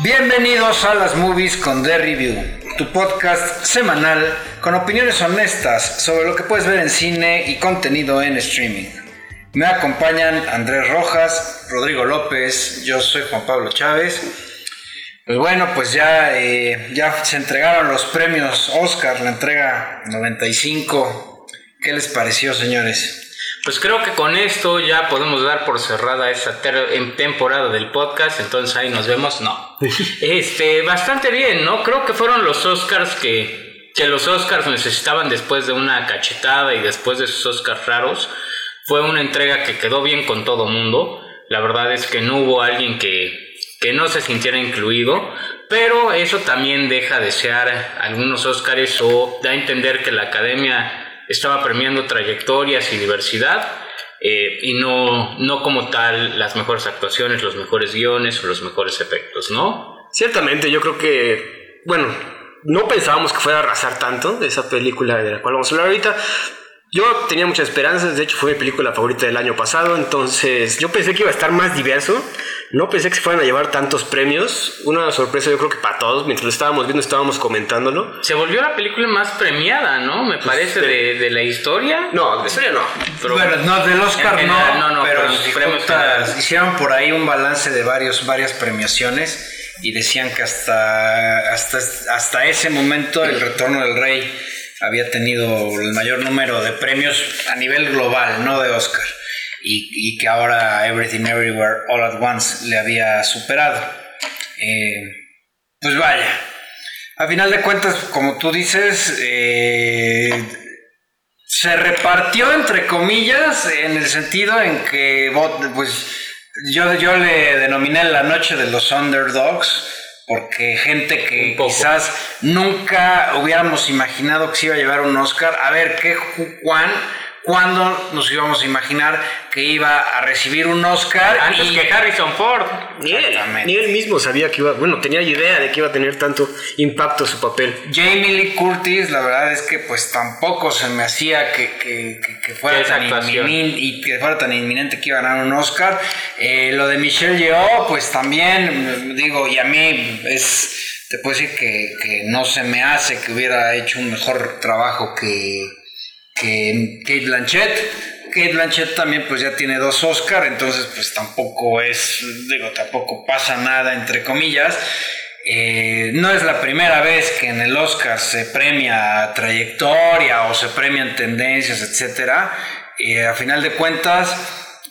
Bienvenidos a las Movies con The Review, tu podcast semanal con opiniones honestas sobre lo que puedes ver en cine y contenido en streaming. Me acompañan Andrés Rojas, Rodrigo López, yo soy Juan Pablo Chávez. Pues bueno, pues ya, eh, ya se entregaron los premios Oscar, la entrega 95. ¿Qué les pareció, señores? Pues creo que con esto ya podemos dar por cerrada esta temporada del podcast, entonces ahí nos vemos. No. Este, bastante bien, ¿no? Creo que fueron los Oscars que, que los Oscars necesitaban después de una cachetada y después de esos Oscars raros. Fue una entrega que quedó bien con todo mundo. La verdad es que no hubo alguien que, que no se sintiera incluido, pero eso también deja de desear algunos Oscars o da a entender que la academia estaba premiando trayectorias y diversidad eh, y no, no como tal las mejores actuaciones, los mejores guiones o los mejores efectos, ¿no? Ciertamente, yo creo que, bueno, no pensábamos que fuera a arrasar tanto esa película de la cual vamos a hablar ahorita. Yo tenía muchas esperanzas, de hecho fue mi película favorita del año pasado, entonces yo pensé que iba a estar más diverso, no pensé que se fueran a llevar tantos premios, una sorpresa yo creo que para todos, mientras lo estábamos viendo estábamos comentándolo. Se volvió la película más premiada, ¿no? Me parece de, de, la historia. No, de historia no. Pero, bueno, no, del Oscar no, no, no, pero, premios hicieron por ahí un balance de varios, varias premiaciones y decían que hasta, hasta, hasta ese momento el retorno del rey había tenido el mayor número de premios a nivel global, no de Oscar, y, que ahora Everything Everywhere All at Once le había superado. Eh, pues vaya, a final de cuentas, como tú dices, eh, se repartió entre comillas en el sentido en que pues yo, yo le denominé la noche de los underdogs porque gente que quizás nunca hubiéramos imaginado que se iba a llevar un Oscar. A ver, ¿qué Juan? ¿Cuándo nos íbamos a imaginar que iba a recibir un Oscar? Antes que Harrison Ford. Ni él, ni él mismo sabía que iba, bueno, tenía idea de que iba a tener tanto impacto su papel. Jamie Lee Curtis, la verdad es que pues tampoco se me hacía que, fuera, tan inminente, y que fuera tan inminente que iba a ganar un Oscar. Eh, lo de Michelle Yeoh, pues también, digo, y a mí es, te puedo decir que, que no se me hace que hubiera hecho un mejor trabajo que que Kate Blanchett. Kate Blanchett también pues ya tiene dos Oscar, entonces pues tampoco es, digo, tampoco pasa nada entre comillas. Eh, no es la primera vez que en el Oscar se premia trayectoria o se premian tendencias, etcétera. Eh, a final de cuentas,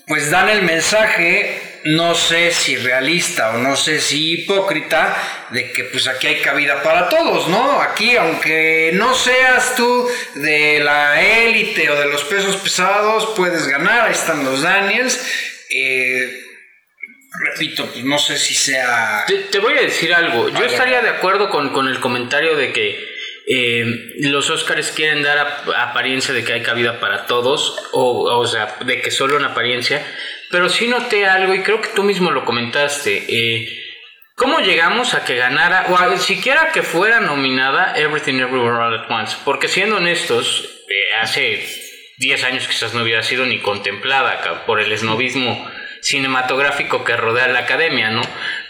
pues dan el mensaje no sé si realista o no sé si hipócrita de que pues aquí hay cabida para todos, ¿no? Aquí aunque no seas tú de la élite o de los pesos pesados, puedes ganar, ahí están los Daniels. Eh, repito, pues no sé si sea... Te, voy a decir algo, yo estaría de acuerdo con, el comentario de que eh, los Oscars quieren dar apariencia de que hay cabida para todos, o, o sea, de que solo en apariencia, pero sí noté algo y creo que tú mismo lo comentaste. Eh, ¿Cómo llegamos a que ganara, o a, siquiera que fuera nominada Everything Everywhere All at Once? Porque siendo honestos, eh, hace 10 años quizás no hubiera sido ni contemplada por el esnovismo cinematográfico que rodea la academia, ¿no?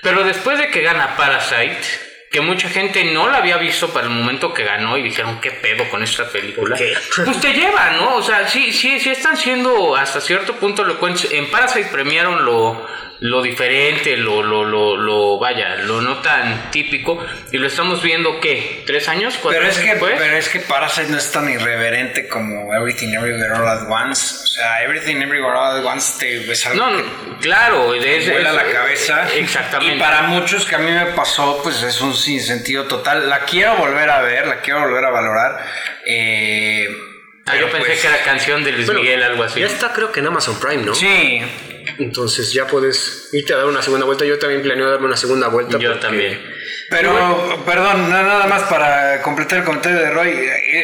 Pero después de que gana Parasite, que mucha gente no la había visto para el momento que ganó y dijeron, ¿qué pedo con esta película? Pues te lleva, ¿no? O sea, sí, sí, sí están siendo hasta cierto punto lo En Parasite premiaron lo lo diferente, lo, lo, lo, lo, vaya, lo no tan típico, y lo estamos viendo, ¿qué? ¿Tres años? pero es que, Pero es que Parasite no es tan irreverente como Everything Everywhere All At Once. O sea, Everything Everywhere All At Once te es algo no, claro, de vuela la cabeza. Exactamente. Y para muchos que a mí me pasó, pues es un sinsentido total. La quiero volver a ver, la quiero volver a valorar. Eh, ah, yo pensé pues que era canción de Luis Miguel, algo así. Ya está, creo que en Amazon Prime, ¿no? Sí. Entonces ya puedes irte a dar una segunda vuelta. Yo también planeo darme una segunda vuelta. Yo también. Pero, perdón, nada más para completar el comentario de Roy.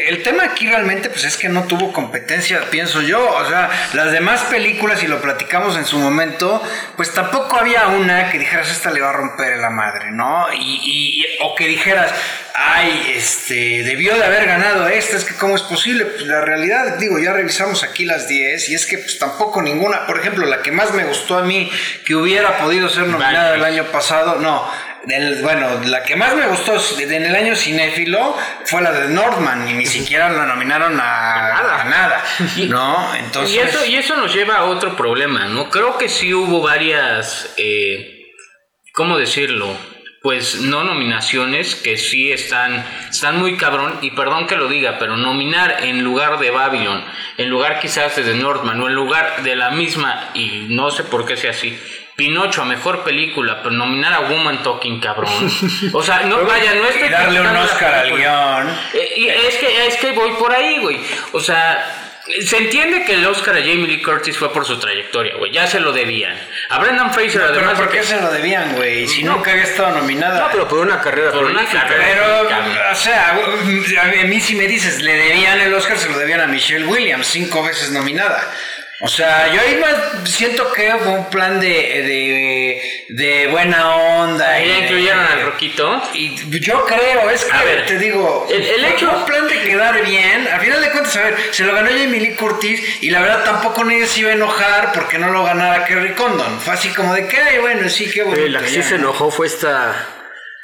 El tema aquí realmente pues es que no tuvo competencia, pienso yo. O sea, las demás películas, y lo platicamos en su momento, pues tampoco había una que dijeras, esta le va a romper la madre, ¿no? Y, o que dijeras, ay, este, debió de haber ganado esta, es que cómo es posible. Pues la realidad, digo, ya revisamos aquí las 10 y es que pues tampoco ninguna, por ejemplo, la que más me gustó a mí que hubiera podido ser nominada el año pasado, no bueno, la que más me gustó en el año cinéfilo fue la de Northman y ni siquiera la nominaron a, nada. ¿no? Entonces... Y eso, y eso nos lleva a otro problema, ¿no? Creo que sí hubo varias, eh, ¿cómo decirlo? pues no nominaciones que sí están, están muy cabrón y perdón que lo diga, pero nominar en lugar de Babylon, en lugar quizás de Northman o en lugar de la misma y no sé por qué sea así, Pinocho a mejor película, pero nominar a Woman Talking, cabrón. O sea, no, vaya, no estoy. Y darle un Oscar al guion. Eh, y es que, es que voy por ahí, güey. O sea, se entiende que el Oscar a Jamie Lee Curtis fue por su trayectoria, güey. Ya se lo debían. A Brendan Fraser, además. ¿Pero por qué se lo debían, güey? Si nunca había estado nominada. No, pero por una carrera. Por una carrera. Pero, o sea, a mí si me dices, le debían el Oscar, se lo debían a Michelle Williams, cinco veces nominada. O sea, yo ahí siento que fue un plan de, de, de buena onda. Y ya incluyeron al Roquito. Y yo creo, es que te digo, el, hecho. un plan de quedar bien. Al final de cuentas, a ver, se lo ganó Jamie Lee Curtis y la verdad tampoco nadie se iba a enojar porque no lo ganara Kerry Condon. Fue así como de que, bueno, sí, qué bueno. La que sí se enojó fue esta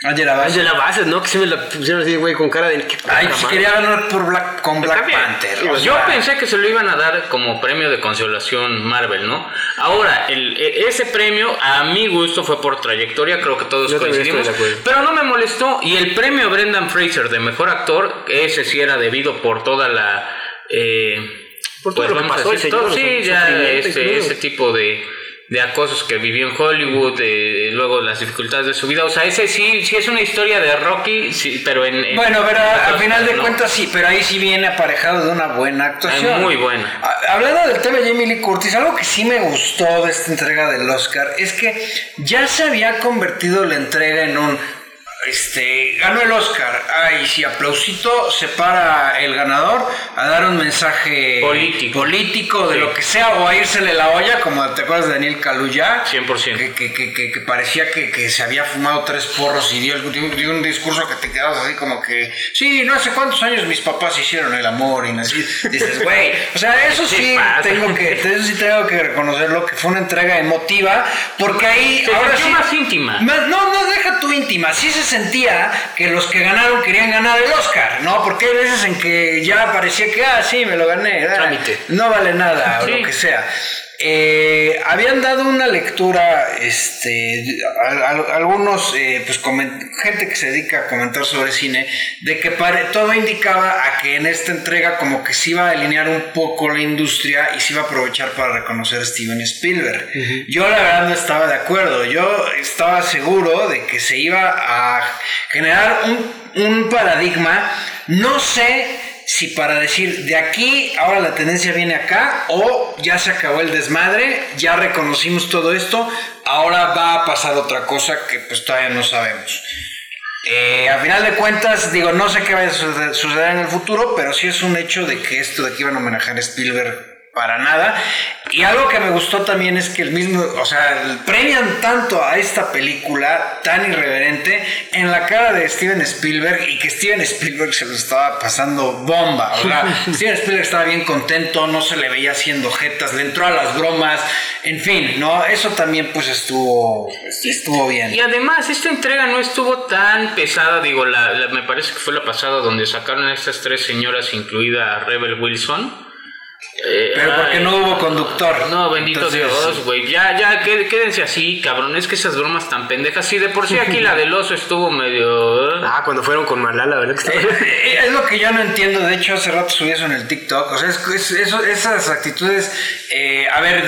Angela Bassett. Angela Bassett, ¿no? Que se me la pusieron así, güey, con cara de... Ay, pues quería ganar por Black, con Black Panther. Yo pensé que se lo iban a dar como premio de consolación Marvel, ¿no? Ahora, el, e, ese premio, a mi gusto, fue por trayectoria, creo que todos coincidimos. Pero no me molestó. Y el premio Brendan Fraser de Mejor Actor, ese sí era debido por toda la... Eh, por todo pues, lo que pasó, sí, ya ese, ese tipo de de acosos que vivió en Hollywood, de, luego las dificultades de su vida. O sea, ese sí, sí es una historia de Rocky, sí, pero en... bueno, pero al final de cuentas sí, pero ahí sí viene aparejado de una buena actuación. muy buena. Hablando del tema de Jamie Lee Curtis, algo que sí me gustó de esta entrega del Oscar es que ya se había convertido la entrega en un este, ganó el Oscar. Ay, sí, aplausito, se para el ganador a dar un mensaje político, político de lo que sea, o a írsele la olla, como te acuerdas de Daniel Kaluuya. 100%. Que, que, que, que parecía que, se había fumado tres porros y dio, dio, un discurso que te quedabas así como que, sí, no sé cuántos años mis papás hicieron el amor y así. Dices, güey, o sea, eso sí, tengo que, eso sí tengo que reconocerlo, que fue una entrega emotiva, porque ahí... ahora sí, más íntima. no, no, deja tu íntima, sí se sentía que los que ganaron querían ganar el Oscar, ¿no? Porque hay veces en que ya parecía que, ah, sí, me lo gané, ah, no vale nada, o lo que sea. Eh, habían dado una lectura, este, algunos, eh, pues, gente que se dedica a comentar sobre cine, de que todo indicaba a que en esta entrega como que se iba a alinear un poco la industria y se iba a aprovechar para reconocer a Steven Spielberg. Yo la verdad no estaba de acuerdo, yo estaba seguro de que se iba a generar un, un paradigma, no sé si para decir de aquí ahora la tendencia viene acá o ya se acabó el desmadre, ya reconocimos todo esto, ahora va a pasar otra cosa que pues todavía no sabemos. Eh, a final de cuentas, digo, no sé qué va a suceder en el futuro, pero sí es un hecho de que esto de aquí iban a homenajear a Spielberg para nada. Y algo que me gustó también es que el mismo, o sea, premian tanto a esta película tan irreverente en la cara de Steven Spielberg y que Steven Spielberg se lo estaba pasando bomba. O sea, Steven Spielberg estaba bien contento, no se le veía haciendo jetas, le entró a las bromas, en fin, ¿no? Eso también pues estuvo, estuvo bien. Y además, esta entrega no estuvo tan pesada, digo, la, me parece que fue la pasada donde sacaron a estas tres señoras, incluida Rebel Wilson eh, Pero porque no hubo conductor. No, bendito Dios, güey. Ya, ya, quédense así, cabrón. Es que esas bromas tan pendejas. Sí, de por sí aquí la del oso estuvo medio. ¿eh? Ah, cuando fueron con Malala, ¿verdad? Eh, es lo que yo no entiendo. De hecho, hace rato subí eso en el TikTok. O sea, es, eso, esas actitudes. a ver,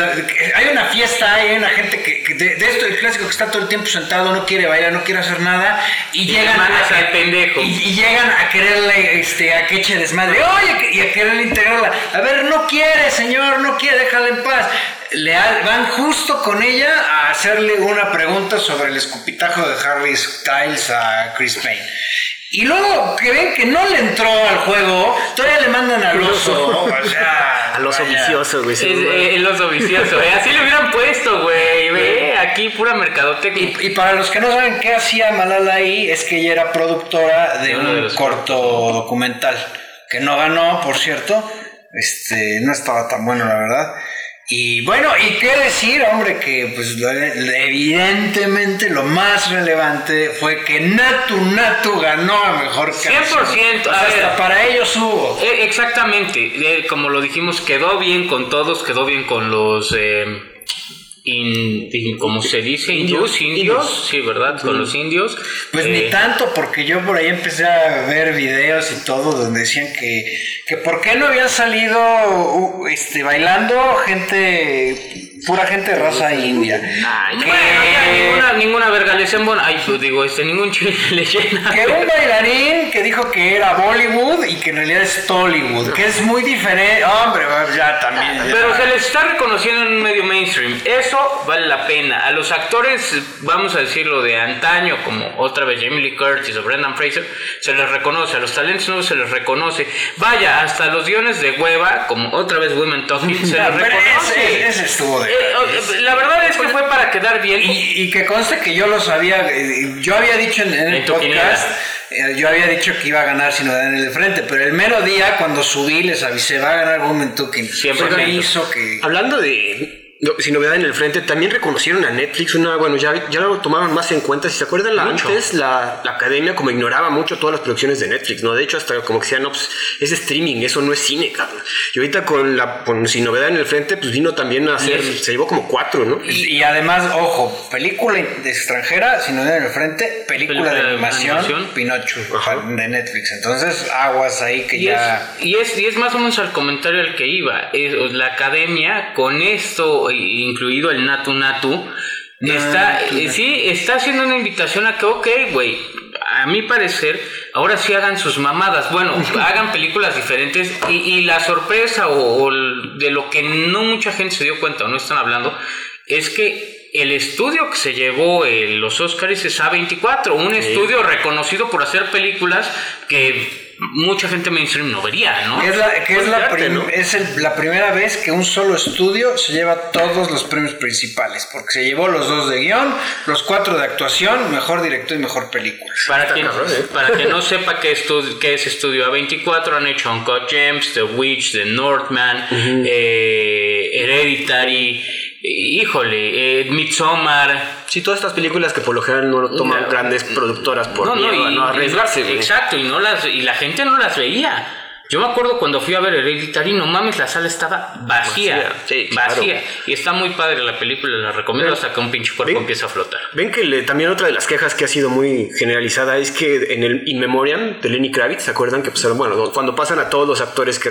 hay una fiesta, hay una gente que. de, esto, el clásico que está todo el tiempo sentado, no quiere bailar, no quiere hacer nada. Y, llegan. A, pendejo. Y, llegan a quererle, este, a que eche desmadre. Oye, y a quererle integrarla. A ver, no quiere quiere, Señor, no quiere, déjala en paz. Le van justo con ella a hacerle una pregunta sobre el escupitajo de Harry Styles a Chris Payne. Y luego que ven que no le entró al juego, todavía le mandan al oso. o sea, al oso vicioso, güey. Eh, el oso vicioso, eh. así le hubieran puesto, güey. Ve, aquí pura mercadotecnia. Y, para los que no saben qué hacía Malala ahí, es que ella era productora de un corto documental que no ganó, por cierto. Este, no estaba tan bueno, la verdad. Y bueno, ¿y qué decir, hombre? Que pues evidentemente lo más relevante fue que Natu Natu ganó a mejor canción. 100%. hasta para ellos hubo. Eh, exactamente. Eh, como lo dijimos, quedó bien con todos, quedó bien con los... Eh, in, como se dice, indios, indios, sí, ¿verdad? Con los indios. Pues ni tanto, porque yo por ahí empecé a ver videos y todo donde decían que, que por qué no habían salido este, bailando gente pura gente de raza india. Ay, ninguna, ninguna verga le ay, pues digo, este, ningún chile le llena. Que un bailarín que dijo que era Bollywood y que en realidad es Tollywood, que es muy diferente. Hombre, ya también. Pero se les está reconociendo en un medio mainstream. Eso vale la pena. A los actores, vamos a decirlo de antaño, como otra vez Jamie Lee Curtis o Brendan Fraser, se les reconoce. A los talentos nuevos se les reconoce. Vaya, hasta los guiones de hueva, como otra vez Women Talking, se les reconoce. Ese, estuvo de eh, la verdad es que fue para quedar bien. Y, que conste que yo lo sabía, eh, yo había dicho en, el podcast, eh, yo había dicho que iba a ganar si no dan el de frente, pero el mero día cuando subí les avisé, va a ganar momento que Siempre me hizo que... Hablando de sin novedad en el frente, también reconocieron a Netflix, una, bueno, ya, ya lo tomaron más en cuenta. Si se acuerdan, la, antes la, la, academia como ignoraba mucho todas las producciones de Netflix, ¿no? De hecho, hasta como que decían, no, pues es streaming, eso no es cine, cabrón. Y ahorita con la, con sin novedad en el frente, pues vino también a hacer, se llevó como cuatro, ¿no? Y, además, ojo, película de extranjera, sin novedad en el frente, película, de, animación, Pinocho, de Netflix. Entonces, aguas ahí que ya... y, es, y es más o menos al comentario al que iba. la academia con esto incluido el Natu Natu, está, eh, sí, está haciendo una invitación a que, ok, güey, a mi parecer, ahora sí hagan sus mamadas. Bueno, hagan películas diferentes y, la sorpresa o, de lo que no mucha gente se dio cuenta o no están hablando es que el estudio que se llevó los Oscars es A24, un estudio reconocido por hacer películas que mucha gente mainstream no vería, ¿no? es, la, que es, la, primera vez que un solo estudio se lleva todos los premios principales, porque se llevó los dos de guion, los cuatro de actuación, mejor director y mejor película. Para, quien, ¿eh? para que no sepa qué, qué es Estudio A24, han hecho Uncut Gems, The Witch, The Northman, eh, Hereditary híjole, eh, Midsommar. Sí, todas estas películas que por lo general no toman grandes productoras por no, no, no arriesgarse. exacto, y, no las, y la gente no las veía. Yo me acuerdo cuando fui a ver Hereditary, no mames, la sala estaba vacía. Vacía. Y está muy padre la película, la recomiendo hasta que un pinche cuerpo empieza a flotar. Ven que también otra de las quejas que ha sido muy generalizada es que en el In Memoriam de Lenny Kravitz, ¿se acuerdan? Que pues, bueno, cuando pasan a todos los actores que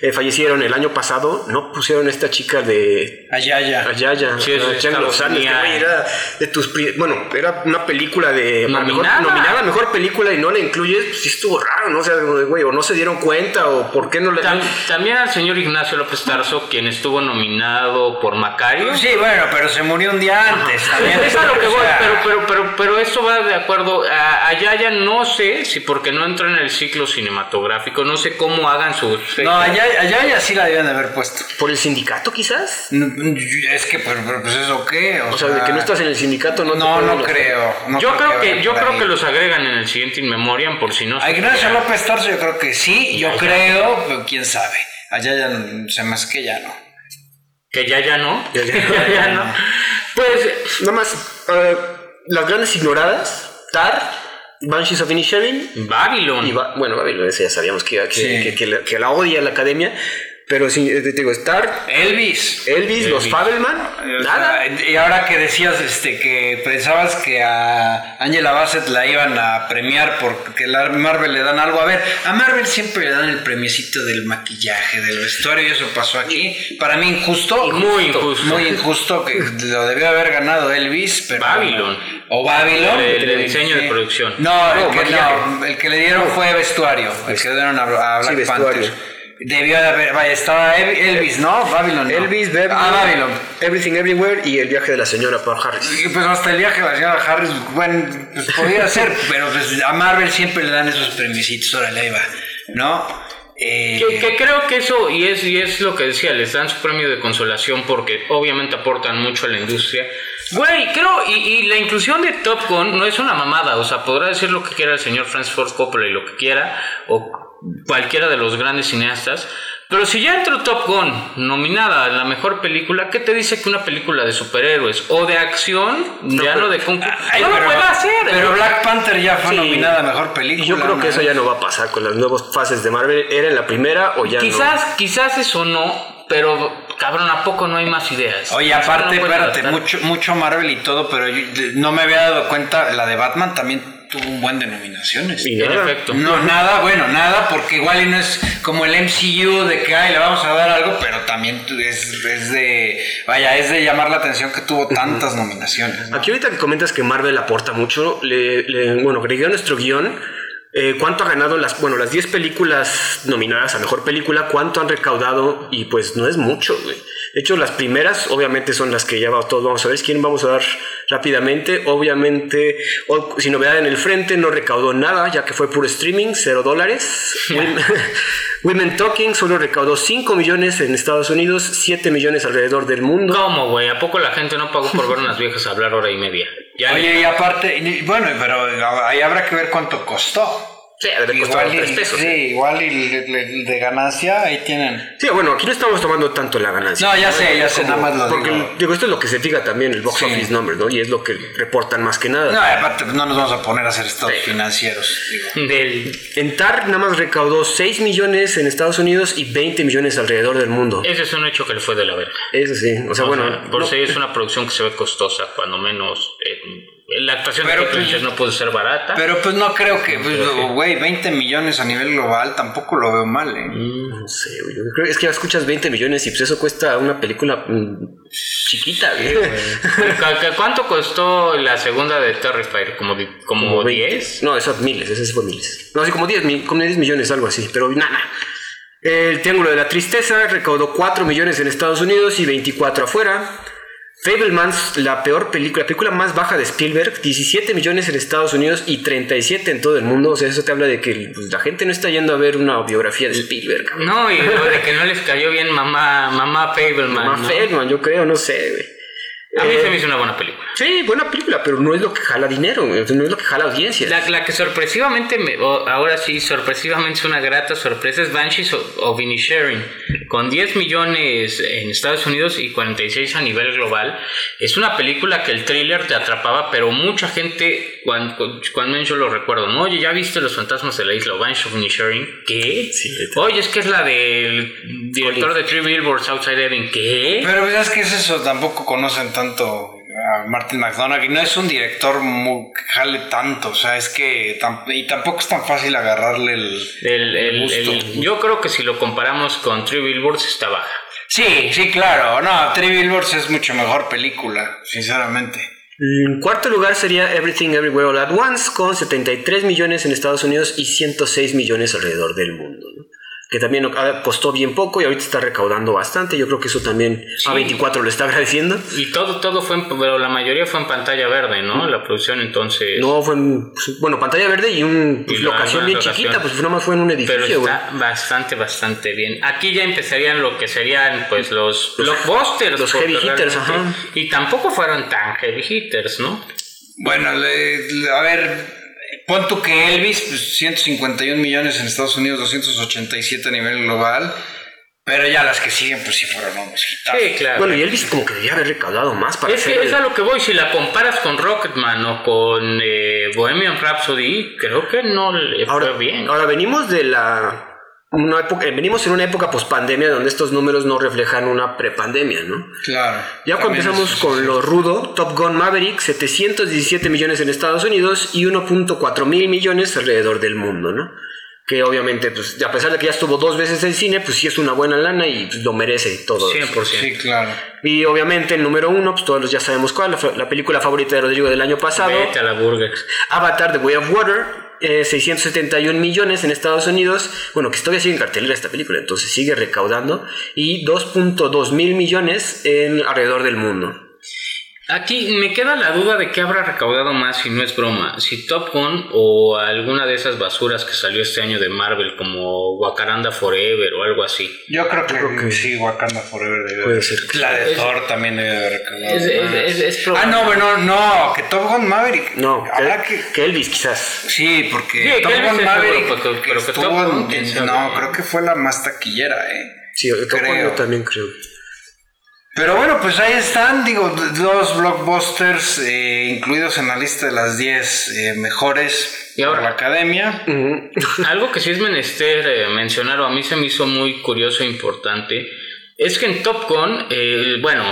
eh, fallecieron el año pasado, no pusieron a esta chica de. Ayaya. Ayaya. Sí, era de tus. Bueno, era una película de. Nominada. Mejor, nominada mejor película y no la incluyes, pues sí estuvo raro, ¿no? O sea, güey, o no se dieron cuenta o por qué no le También al señor Ignacio López Tarso, quien estuvo nominado por Macario. Sí, bueno, pero se murió un día antes. es a lo que voy, pero, pero, pero, pero eso va de acuerdo. allá ya no sé si porque no entra en el ciclo cinematográfico, no sé cómo hagan sus. No, allá, allá ya sí la deben de haber puesto. ¿Por el sindicato quizás? Es que, pues, pues eso qué. O, sea, de que no estás en el sindicato, no. No, no creo. yo creo que, yo creo que los agregan en el siguiente In Memoriam por si no. A Ignacio López Tarso yo creo que sí. Yo creo, pero quién sabe. Allá ya se me hace que ya no. Que ya ya no. Ya ya, no. Pues, nada más, uh, las grandes ignoradas, Tar, Banshees of Inisherin. Babylon. Y bueno, Babylon, ese ya sabíamos que, que, que, que, la odia la academia. Pero sí, te digo, Star. Elvis. Elvis, los Fabelman. nada. Y ahora que decías este, que pensabas que a Angela Bassett la iban a premiar porque la Marvel le dan algo. A ver, a Marvel siempre le dan el premiecito del maquillaje, del vestuario, y eso pasó aquí. Para mí injusto. Muy injusto. Muy injusto que lo debió haber ganado Elvis, pero. Babylon. O Babylon. El, diseño de producción. No, el, que, el, que, le dieron fue vestuario. El que le dieron a, Black Panther. Debió de haber, vaya, estaba Elvis, ¿no? Babylon. Elvis, ah, Babylon. Everything Everywhere y el viaje de la señora Paul Harris. Y pues hasta el viaje de la señora Harris, bueno, pues podría ser, pero pues a Marvel siempre le dan esos premisitos, ahora le va, ¿no? Eh, que, creo que eso, y es, y es lo que decía, les dan su premio de consolación porque obviamente aportan mucho a la industria. Güey, creo, y, y, la inclusión de Top Gun no es una mamada, o sea, podrá decir lo que quiera el señor Francis Ford Coppola y lo que quiera, o cualquiera de los grandes cineastas, Pero si ya entró Top Gun nominada a la mejor película, ¿qué te dice que una película de superhéroes o de acción, ya no de Kung Fu, no lo puede hacer? Pero Black Panther ya fue nominada a mejor película. Yo creo que eso ya no va a pasar con las nuevas fases de Marvel. ¿Era en la primera o ya quizás, no? Quizás eso no, pero cabrón, ¿a poco no hay más ideas? Oye, aparte, espérate, mucho, mucho Marvel y todo, pero no me había dado cuenta, la de Batman también tuvo un buen denominaciones. en efecto. No, nada, bueno, nada, porque igual y no es como el MCU de que, ay, le vamos a dar algo, pero también es, es de, vaya, es de llamar la atención que tuvo tantas nominaciones. Aquí ahorita que comentas que Marvel aporta mucho, le, le bueno, agregué a nuestro guion eh, ¿Cuánto ha ganado las, bueno, las 10 películas nominadas a mejor película? ¿Cuánto han recaudado? Y pues no es mucho, güey. De hecho, las primeras, obviamente, son las que ya todos vamos a ver. ¿Quién vamos a dar rápidamente? Obviamente, sin novedad en el frente, no recaudó nada, ya que fue puro streaming, cero dólares. Women Talking solo recaudó 5 millones en Estados Unidos, 7 millones alrededor del mundo. ¿Cómo, güey? ¿A poco la gente no pagó por ver unas viejas hablar hora y media? Oye, y aparte, bueno, pero ahí habrá que ver cuánto costó. Sí, pesos. Igual y de, ganancia ahí tienen. Sí, bueno, aquí no estamos tomando tanto la ganancia. No, ya sé, ya sé, nada más lo porque, digo. esto es lo que se fija también el box office number, ¿no? Y es lo que reportan más que nada. No, aparte no nos vamos a poner a hacer estados financieros. Digo. Del... En TAR nada más recaudó 6 millones en Estados Unidos y 20 millones alrededor del mundo. Ese es un hecho que le fue de la verga. Eso sí, o sea, bueno. por si es una producción que se ve costosa, cuando menos la actuación de pues, no puede ser barata. Pero pues no creo que, pues, güey, 20 millones a nivel global tampoco lo veo mal, ¿eh? Mm, no sé, güey. Es que escuchas 20 millones y pues eso cuesta una película mm, chiquita, güey. ¿Cuánto costó la segunda de Terrifier? ¿Como, como, 10? No, eso miles, ese fue miles. No, así como 10, como 10 millones, algo así, pero nada. El Triángulo de la Tristeza recaudó 4 millones en Estados Unidos y 24 afuera. Fablemans, la peor película, la película más baja de Spielberg, 17 millones en Estados Unidos y 37 en todo el mundo. O sea, eso te habla de que pues, la gente no está yendo a ver una biografía de Spielberg. No, y de que no les cayó bien mamá, mamá Fableman. Mamá Fableman, yo creo, no sé, güey. A mí se me hizo una buena película. Sí, buena película, pero no es lo que jala dinero, no es lo que jala audiencia. La, que sorpresivamente, me, ahora sí, sorpresivamente es una grata sorpresa, es Banshees of Inisherin, con 10 millones en Estados Unidos y 46 a nivel global. Es una película que el thriller te atrapaba, pero mucha gente, cuando, cuando yo lo recuerdo, ¿no? Oye, ¿ya viste Los Fantasmas de la Isla o Banshees of Inisherin? ¿Qué? Oye, es que es la del director de Three Billboards Outside Ebbing. ¿Qué? Pero pues, es que es eso, tampoco conocen tanto a Martin McDonagh y no es un director muy, que jale tanto, o sea, es que y tampoco es tan fácil agarrarle el, gusto. yo creo que si lo comparamos con Three Billboards está baja. Sí, sí, claro, no, Three Billboards es mucho mejor película, sinceramente. En cuarto lugar sería Everything Everywhere All At Once con 73 millones en Estados Unidos y 106 millones alrededor del mundo. Que también costó bien poco y ahorita está recaudando bastante. Yo creo que eso también a 24 lo está agradeciendo. Y todo, todo fue, en, pero la mayoría fue en pantalla verde, ¿no? La producción entonces. No, fue en, pues, bueno, pantalla verde y una pues, locación bien chiquita, pues nada más fue en un edificio. Pero está bastante, bastante bien. Aquí ya empezarían lo que serían pues los, blockbusters. Los heavy hitters, ajá. Y tampoco fueron tan heavy hitters, ¿no? Bueno, a ver Pon tú que Elvis, pues 151 millones en Estados Unidos, 287 a nivel global. Pero ya las que siguen, pues sí fueron unos Sí, claro. Bueno, y Elvis como que debía haber recaudado más para Es que es a lo que voy. Si la comparas con Rocketman o con eh, Bohemian Rhapsody, creo que no le fue bien. Ahora venimos de la época, venimos en una época post-pandemia donde estos números no reflejan una prepandemia, ¿no? Claro. Ya cuando empezamos con lo rudo, Top Gun Maverick, 717 millones en Estados Unidos y 1.4 mil millones alrededor del mundo, ¿no? Que obviamente, pues, a pesar de que ya estuvo dos veces en cine, pues sí es una buena lana y pues, lo merece todo. 100%. Sí, claro. Y obviamente el número uno, pues todos ya sabemos cuál, la, película favorita de Rodrigo del año pasado. Vete a la burger. Avatar, The Way of Water, 671 eh, millones en Estados Unidos. Bueno, que todavía sigue en cartelera esta película, entonces sigue recaudando. Y 2.2 mil millones en alrededor del mundo. Aquí me queda la duda de qué habrá recaudado más si no es broma. Si Top Gun o alguna de esas basuras que salió este año de Marvel como Wakanda Forever o algo así. Yo creo que, sí, Wakanda Forever debe Puede ser. La de Thor también debe haber recaudado. Es, ah, no, bueno, no, que Top Gun Maverick. No, que, que, Elvis quizás. Sí, porque Top Gun Maverick. Pero, que, no, creo que fue la más taquillera, eh. Sí, creo. también creo. Pero bueno, pues ahí están, digo, dos blockbusters eh, incluidos en la lista de las 10 eh, mejores ¿Y ahora? la academia. Algo que sí es menester eh, mencionar, o a mí se me hizo muy curioso e importante, es que en Top Gun, bueno,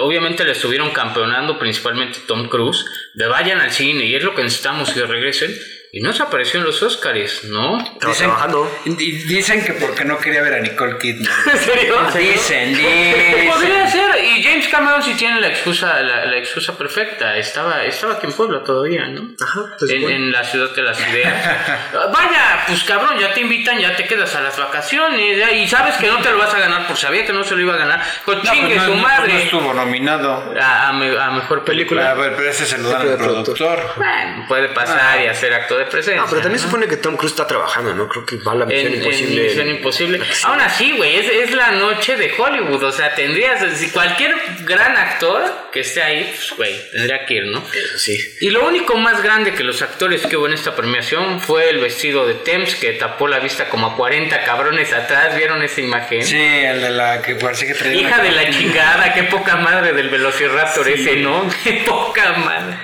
obviamente le estuvieron campeonando principalmente Tom Cruise, de vayan al cine y es lo que necesitamos que regresen. Y no se apareció en los Oscars, ¿no? Estaba trabajando. Dicen que porque no quería ver a Nicole Kidman. ¿En serio? Dicen, dicen. Podría ser. Y James Cameron sí tiene la excusa, la, la excusa perfecta. Estaba, estaba aquí en Puebla todavía, ¿no? Ajá. Pues en, en, la ciudad de las ideas. Vaya, pues cabrón, ya te invitan, ya te quedas a las vacaciones. y sabes que no te lo vas a ganar, por sabía que no se lo iba a ganar. Pues no, chingue pues su madre. No estuvo nominado. A, a, mejor película. A ver, pero ese es el lugar del productor. Bueno, puede pasar ah. y hacer acto de presencia. No, pero también supone que Tom Cruise está trabajando, ¿no? Creo que va a la Misión Imposible. Misión Imposible. Aún así, güey, es, es, la noche de Hollywood. O sea, tendrías. Si cualquier gran actor que esté ahí, pues, güey, tendría que ir, ¿no? Sí. Y lo único más grande que los actores que hubo en esta premiación fue el vestido de Thames que tapó la vista como a 40 cabrones atrás. ¿Vieron esa imagen? Sí, el de la que parece que traía. Hija de la chingada, qué poca madre del Velociraptor ese, ¿no? Qué poca madre.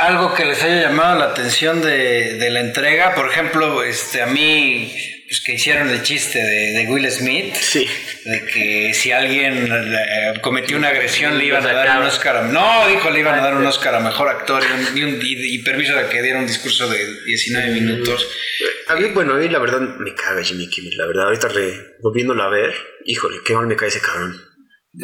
Algo que les haya llamado la atención de, de la entrega, por ejemplo, este, a mí, pues que hicieron el chiste de, Will Smith, sí. de que si alguien eh, cometió una agresión le iban a dar un Oscar, no, dijo, le iban a dar un Oscar a Mejor Actor y, permiso de que diera un discurso de 19 minutos. A mí, bueno, a mí la verdad me caga Jimmy Kimmel, la verdad, ahorita volviéndolo a ver, híjole, qué mal me cae ese cabrón.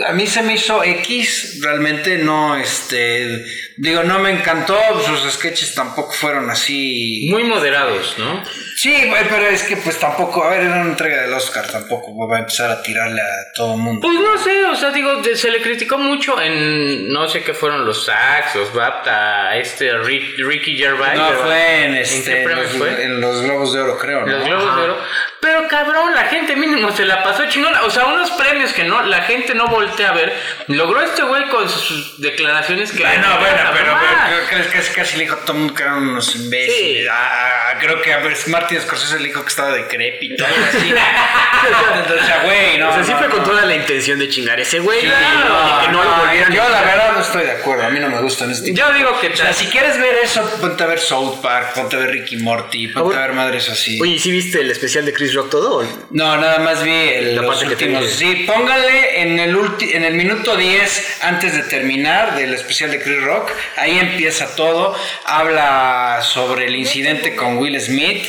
A mí se me hizo X, realmente no, este, digo, no me encantó, sus sketches tampoco fueron así. Muy moderados, ¿no? Sí, pero es que pues tampoco, a ver, era una entrega del Oscar, tampoco va a empezar a tirarle a todo el mundo. Pues no sé, o sea, digo, se le criticó mucho en, no sé qué fueron los SACs, los BAFTA, este Ricky Gervais. No, fue en, este, ¿en, los, fue? en los Globos de Oro, creo, ¿no? Los Globos de Oro. Pero cabrón, la gente mínimo se la pasó chingona. O sea, unos premios que no, la gente no voltea a ver. Logró este güey con sus declaraciones que. Bueno, bueno, pero, pero, creo que casi le dijo a todo mundo que eran unos imbéciles. Sí. Ah, creo que a ver, Martín Scorsese le dijo que estaba decrépito. Algo así. o sea, güey, no. O sea, sí fue con toda la intención de chingar ese güey. Sí, no, que no, lo volvieran. Yo, la verdad, no estoy de acuerdo. A mí no me gustan este Yo digo que. O sea, si quieres ver eso, ponte a ver South Park, ponte a ver Ricky Morty, ponte a ver madres así. Oye, ¿sí viste el especial de Chris Rock todo? No, nada más vi el, los últimos. Sí, póngale en el, en el minuto 10 antes de terminar del especial de Chris Rock. Ahí empieza todo. Habla sobre el incidente con Will Smith.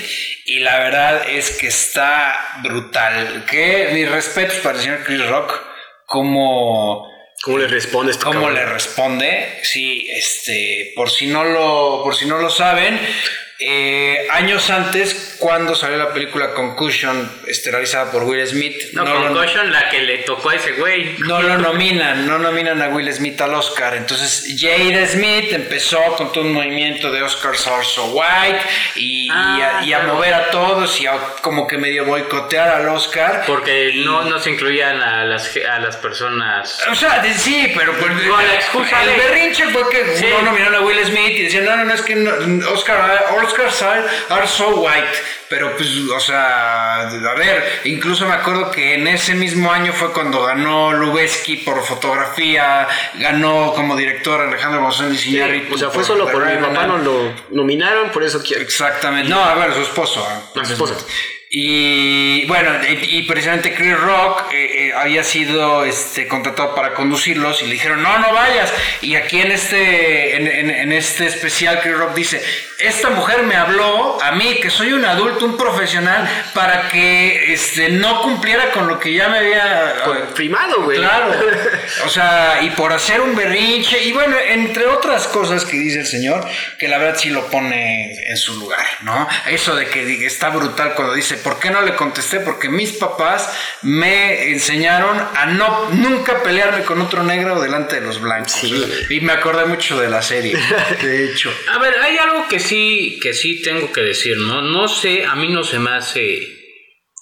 Y la verdad es que está brutal. Que mis respetos para el señor Chris Rock. Como. ¿Cómo le responde este ¿Cómo le responde? Sí, este, por si no lo, por si no lo saben, eh, años antes, cuando salió la película Concussion, estelarizada por Will Smith. No, Concussion, la que le tocó a ese güey. No lo nominan, no nominan a Will Smith al Oscar. Entonces, Jade Smith empezó con todo un movimiento de Oscars are so white y, a, ah, mover a todos y a como que medio boicotear al Oscar. Porque no, no se incluían a las, a las personas. O sea, sí, pero por, con la excusa el berrinche fue que no nominaron a Will Smith y decían, no, no, no, es que Oscar, Oscars are, so white. Pero pues, o sea, a ver, incluso me acuerdo que en ese mismo año fue cuando ganó Lubeski por fotografía, ganó como director Alejandro González Iñárritu. o sea, fue solo por mi papá no lo nominaron, por eso quiero. Exactamente. No, a ver, su esposo. su esposa. Y bueno, y, precisamente Chris Rock eh, eh, había sido este, contratado para conducirlos y le dijeron, no, no vayas. Y aquí en este, en, este especial Chris Rock dice, esta mujer me habló a mí, que soy un adulto, un profesional, para que este, no cumpliera con lo que ya me había confirmado, güey. Claro. O sea, y por hacer un berrinche, y bueno, entre otras cosas que dice el señor, que la verdad sí lo pone en su lugar, ¿no? Eso de que está brutal cuando dice, ¿Por qué no le contesté? Porque mis papás me enseñaron a no nunca pelearme con otro negro delante de los blancos. Y me acordé mucho de la serie, de hecho. A ver, hay algo que sí, que sí tengo que decir, ¿no? No sé, a mí no se me hace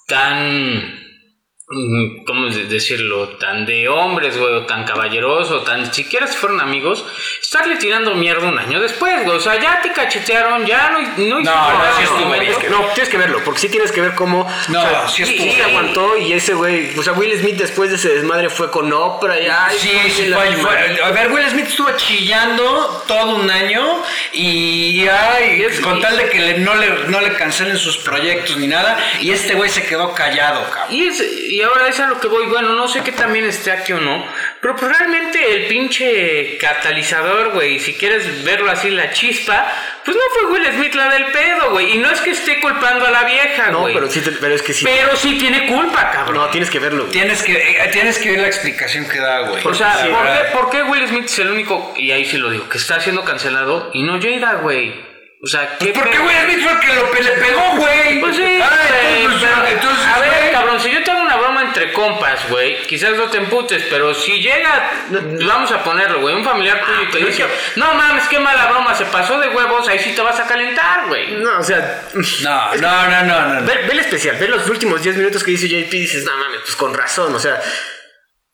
tan ¿cómo decirlo? Tan de hombres, güey, o tan caballeroso, tan siquiera si fueron amigos, estarle tirando mierda un año después, güey. O sea, ya te cachetearon, ya no, no No, no, no, tienes que verlo, porque sí tienes que ver cómo. No, o sí, sí, sí, aguantó y ese güey. O sea, Will Smith después de ese desmadre fue con Oprah y ay, Sí, sí, fue, A ver, Will Smith estuvo chillando todo un año y ay, con tal de que no, le, no le cancelen sus proyectos ni nada, y este güey se quedó callado, cabrón. Y es y ahora es a lo que voy, bueno, no sé qué también esté aquí o no, pero pues realmente el pinche catalizador, güey, si quieres verlo así, la chispa, pues no fue Will Smith la del pedo, güey. Y no es que esté culpando a la vieja, güey. No, pero sí, pero es que sí. Pero sí tiene culpa, cabrón. No, tienes que verlo. Tienes que, eh, tienes que ver la explicación que da, güey. O sea, ¿por, qué, ¿por qué Will Smith es el único, y ahí sí lo digo, que está siendo cancelado y no Jada, güey? O sea, ¿qué ¿Por qué fue el que lo, le pegó, güey? Pues sí, entonces, a ver, cabrón, si yo tengo una broma entre compas, güey, quizás no te emputes, pero si llega, vamos a ponerlo, güey, un familiar tuyo que dice, no mames, qué mala broma, se pasó de huevos, ahí sí te vas a calentar, güey. No, o sea, no, no, no, no, no. Ve, ve el especial, ve los últimos 10 minutos que dice JP y dices, no mames, pues con razón, o sea,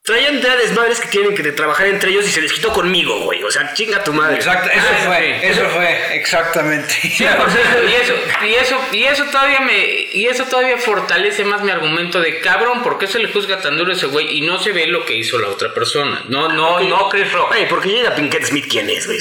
Traían de desmadres que tienen que trabajar entre ellos y se les quitó conmigo, güey. O sea, chinga tu madre. Exacto, eso ah, fue, eso fue, exactamente. Sí, y eso, y eso, y eso todavía me, y eso todavía fortalece más mi argumento de cabrón, ¿por qué se le juzga tan duro a ese güey? Y no se ve lo que hizo la otra persona. No, no, no Chris Rock. Oye, porque llega Pinkett Smith, ¿quién es, güey?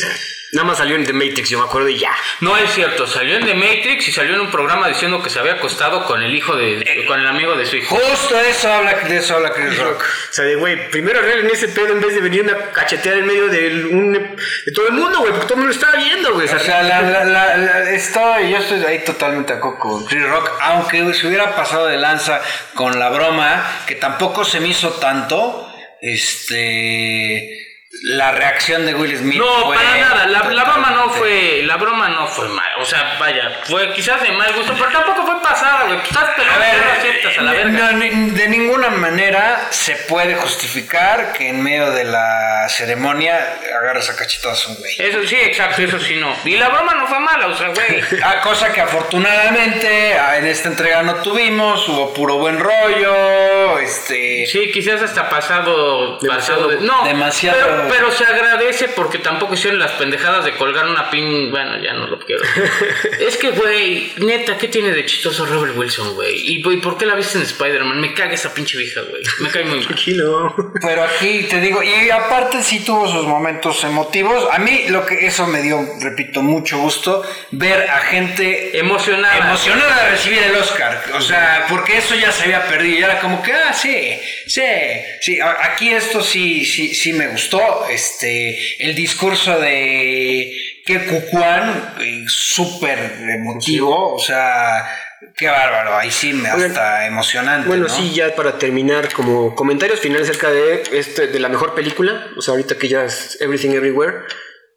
Nada más salió en The Matrix, yo me acuerdo y ya. No es cierto, salió en The Matrix y salió en un programa diciendo que se había acostado con el hijo de. Eh, con el amigo de su hijo. Justo eso habla, de eso habla Chris Rock. o sea, de güey, primero arreglen ese pedo en vez de venir a cachetear en medio de, un, de todo el mundo, güey, porque todo el mundo lo estaba viendo, güey. O sea, la, la, la, estoy, yo estoy ahí totalmente a coco Chris Rock, aunque se hubiera pasado de lanza con la broma, que tampoco se me hizo tanto, este la reacción de Will Smith. No, para nada. La, broma no fue. La broma no fue mal. O sea, vaya, fue quizás de mal gusto, pero tampoco fue pasada, güey. Estás a ver, a la verga. de ninguna manera se puede justificar que en medio de la ceremonia agarres a cachetazo a un güey. Eso sí, exacto, eso sí no. Y la broma no fue mala, o sea, güey. Ah, cosa que afortunadamente ah, en esta entrega no tuvimos, hubo puro buen rollo, este. Sí, quizás hasta pasado. Demasiado, pasado no, demasiado pero se agradece porque tampoco hicieron las pendejadas de colgar una pin. Bueno, ya no lo quiero. es que, güey, neta, ¿qué tiene de chistoso Robert Wilson, güey? ¿Y por qué la viste en Spider-Man? Me caga esa pinche vieja, güey. Me cae muy Tranquilo. Pero aquí te digo, y aparte sí tuvo sus momentos emotivos. A mí lo que eso me dio, repito, mucho gusto ver a gente emocionada. Emocionada de recibir el Oscar. O sea, porque eso ya se había perdido. Y era como que, ah, sí, sí, sí. Aquí esto sí, sí, sí me gustó este, el discurso de que Cucuán, eh, súper emotivo, o sea, qué bárbaro, ahí sí me hasta emocionante. Bueno, sí, ya para terminar, como comentarios finales acerca de, este, de la mejor película, o sea, ahorita que ya es Everything Everywhere.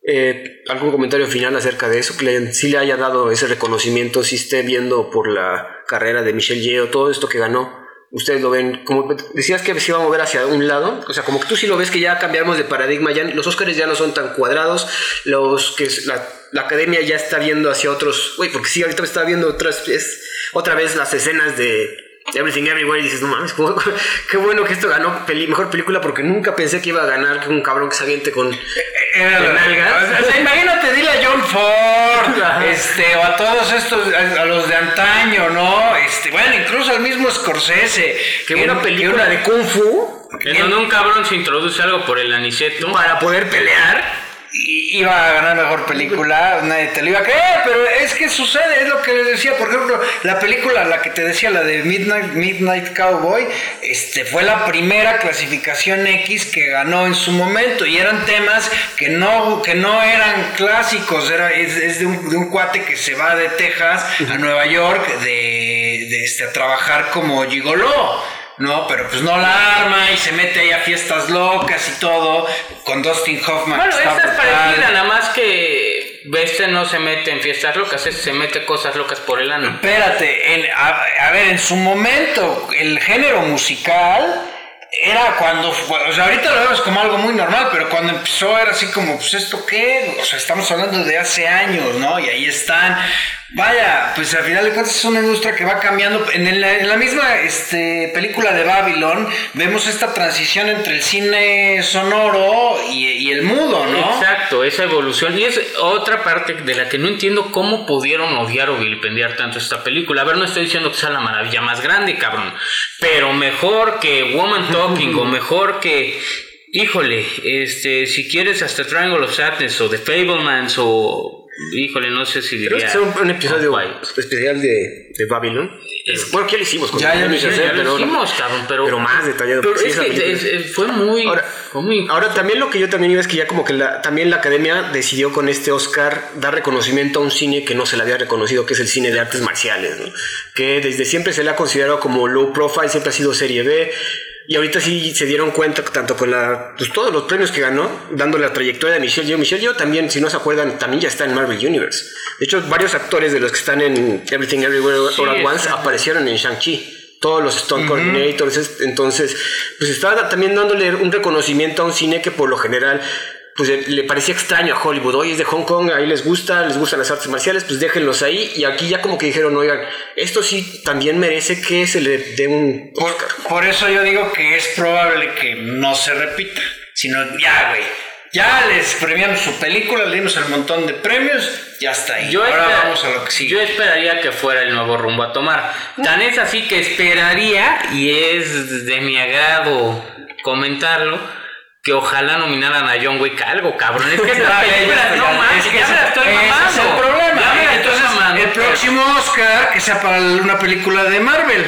Eh, ¿Algún comentario final acerca de eso? Que le, sí le haya dado ese reconocimiento, si esté viendo por la carrera de Michelle Yeoh, todo esto que ganó, ustedes lo ven, como decías que se iba a mover hacia un lado, o sea, como que tú sí lo ves que ya cambiamos de paradigma, ya los Oscars ya no son tan cuadrados, los que la, la academia ya está viendo hacia otros, güey, porque sí, ahorita está viendo otras, otra vez las escenas de Everything Everywhere y dices, no mames, qué bueno que esto ganó mejor película porque nunca pensé que iba a ganar un cabrón que se aviente con, eh, eh, imagínate, dile a John Ford, este, o a todos estos, a, los de antaño, ¿no? Este, bueno, incluso al mismo Scorsese. Que una película de Kung Fu. En donde un cabrón se introduce algo por el aniceto. Para poder pelear iba a ganar mejor película, nadie te lo iba a creer, pero es que sucede, es lo que les decía, por ejemplo, la película, la que te decía, la de Midnight, Midnight Cowboy, este, fue la primera clasificación X que ganó en su momento y eran temas que no, que no eran clásicos, era, es, de, un, de, un, cuate que se va de Texas a Nueva York de, de este, a trabajar como gigoló. No, pero pues no la arma y se mete ahí a fiestas locas y todo con Dustin Hoffman. Bueno, esta es parecida, nada más que este no se mete en fiestas locas, este se mete cosas locas por el ano. Espérate, a, ver, en su momento el género musical era cuando, o sea, ahorita lo vemos como algo muy normal, pero cuando empezó era así como, pues esto qué, o sea, estamos hablando de hace años, ¿no? Y ahí están Vaya, pues al final de cuentas es una industria que va cambiando. En, la, misma este, película de Babylon vemos esta transición entre el cine sonoro y, el mudo, ¿no? Exacto, esa evolución. Y es otra parte de la que no entiendo cómo pudieron odiar o vilipendiar tanto esta película. A ver, no estoy diciendo que sea la maravilla más grande, cabrón. Pero mejor que Woman Talking o mejor que Híjole, este, si quieres hasta Triangle of Sadness o The Fablemans o Híjole, no sé si diría. Creo que un, un episodio especial de, de Babylon. bueno, ¿qué le hicimos? Con ya, ya, lo hicimos, cabrón, pero, pero más detallado. Pero es que fue, muy, ahora, fue muy. Ahora, también lo que yo también iba es que ya como que la, también la academia decidió con este Oscar dar reconocimiento a un cine que no se le había reconocido, que es el cine de artes marciales, ¿no? Que desde siempre se le ha considerado como low profile, siempre ha sido serie B y ahorita sí se dieron cuenta, tanto con la, pues, todos los premios que ganó, dando la trayectoria de Michelle Yeoh. Michelle Yeoh también, si no se acuerdan, también ya está en Marvel Universe. De hecho, varios actores de los que están en Everything Everywhere All at Once aparecieron en Shang-Chi. Todos los stunt coordinators. Entonces, pues estaba también dándole un reconocimiento a un cine que por lo general pues le parecía extraño a Hollywood. Hoy es de Hong Kong, ahí les gusta, les gustan las artes marciales, pues déjenlos ahí. Y aquí ya como que dijeron, oigan, esto sí también merece que se le dé un Por, eso yo digo que es probable que no se repita, sino ya, güey. Ya les premiamos su película, le dimos el montón de premios, ya está ahí. Yo Ahora vamos a lo que sigue. Yo esperaría que fuera el nuevo rumbo a tomar. Tan es así que esperaría, y es de mi agrado comentarlo, que ojalá nominaran a John Wick algo, cabrón. Es que esta película, no más, ya me la estoy mamando. es el problema. Ya me la estoy mamando. El próximo Oscar que sea para una película de Marvel.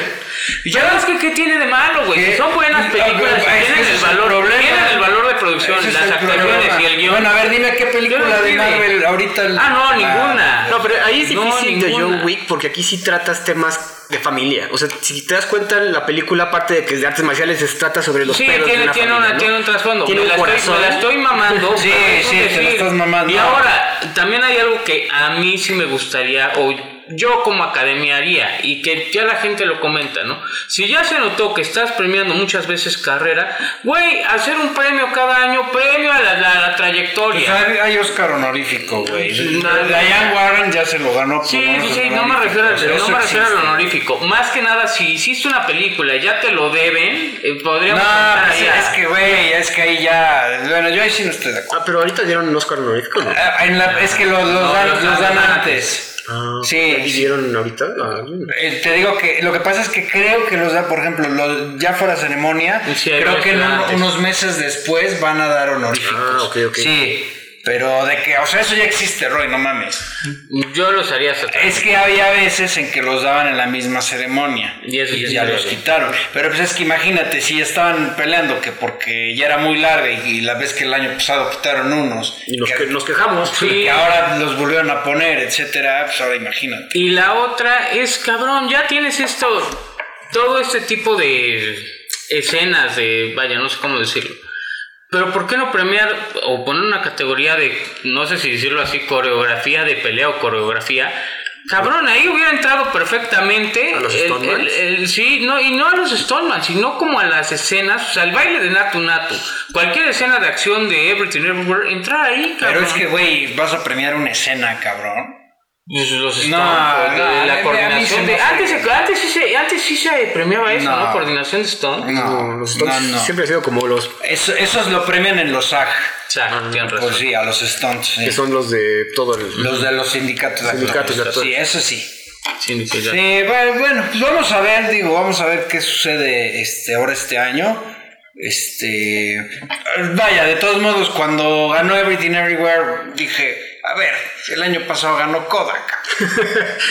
Ya ves que qué tiene de malo, güey. Son buenas películas, tienen el valor, tienen el valor producción, las actuaciones y el guion. Bueno, a ver, dime qué película de Marvel ahorita. Ah, no, ninguna. No, pero ahí es difícil de John Wick porque aquí sí tratas temas de familia. O sea, si te das cuenta, la película, aparte de que es de artes marciales, se trata sobre los sí, pedos tiene, de una tiene, familia, tiene un trasfondo. Tiene un la corazón. estoy, me la estoy mamando. sí, sí, te la estás mamando. Y ahora, también hay algo que a mí sí me gustaría, o yo como academia haría, y que ya la gente lo comenta, ¿no? Si ya se notó que estás premiando muchas veces carrera, güey, hacer un premio cada año, premio a la, trayectoria. Pues hay, Oscar honorífico, güey. Diane Warren ya se lo ganó. Sí, sí, sí, no me refiero, no me refiero al honorífico. Más que nada, si hiciste una película y ya te lo deben, eh, podríamos... No, pues es que, güey, es que ahí ya... Bueno, yo ahí sí no estoy de acuerdo. Ah, pero ahorita dieron un Oscar honorífico, ¿no? Ah, en la, es que los, los, dan, los dan antes. Ah, sí. dieron ahorita? Eh, te digo que lo que pasa es que creo que los da, por ejemplo, los, ya fuera ceremonia, creo que unos meses después van a dar honoríficos. Ah, ok, ok. Sí. Pero de que, o sea, eso ya existe, Roy, no mames. Yo los haría hasta Es que había veces en que los daban en la misma ceremonia. Y, eso ya los quitaron. Pero pues es que imagínate, si estaban peleando que porque ya era muy larga y, la vez que el año pasado quitaron unos. Y nos, que, nos quejamos. Sí. Que ahora los volvieron a poner, etcétera, pues ahora imagínate. Y la otra es, cabrón, ya tienes esto, todo este tipo de escenas de, vaya, no sé cómo decirlo pero ¿por qué no premiar o poner una categoría de, no sé si decirlo así, coreografía de pelea o coreografía? Cabrón, ahí hubiera entrado perfectamente. ¿A los el, sí, no, y no a los Stoneman, sino como a las escenas, o sea, el baile de Natu Natu. Cualquier escena de acción de Everything Everywhere, entrar ahí, cabrón. Pero es que, güey, vas a premiar una escena, cabrón. Los no, la coordinación de, antes, antes, sí se, antes sí se premiaba eso, ¿no? Coordinación de Stone. No, los Stones siempre ha sido como los. Eso, esos lo premian en los SAG. SAG, ah, Pues sí, a los Stones. Que son los de todo el. Los de los sindicatos de sindicatos de Sí, eso sí. Sí, bueno, pues vamos a ver, digo, vamos a ver qué sucede este ahora este año. Este. Vaya, de todos modos, cuando ganó Everything Everywhere, dije a ver, el año pasado ganó Kodak.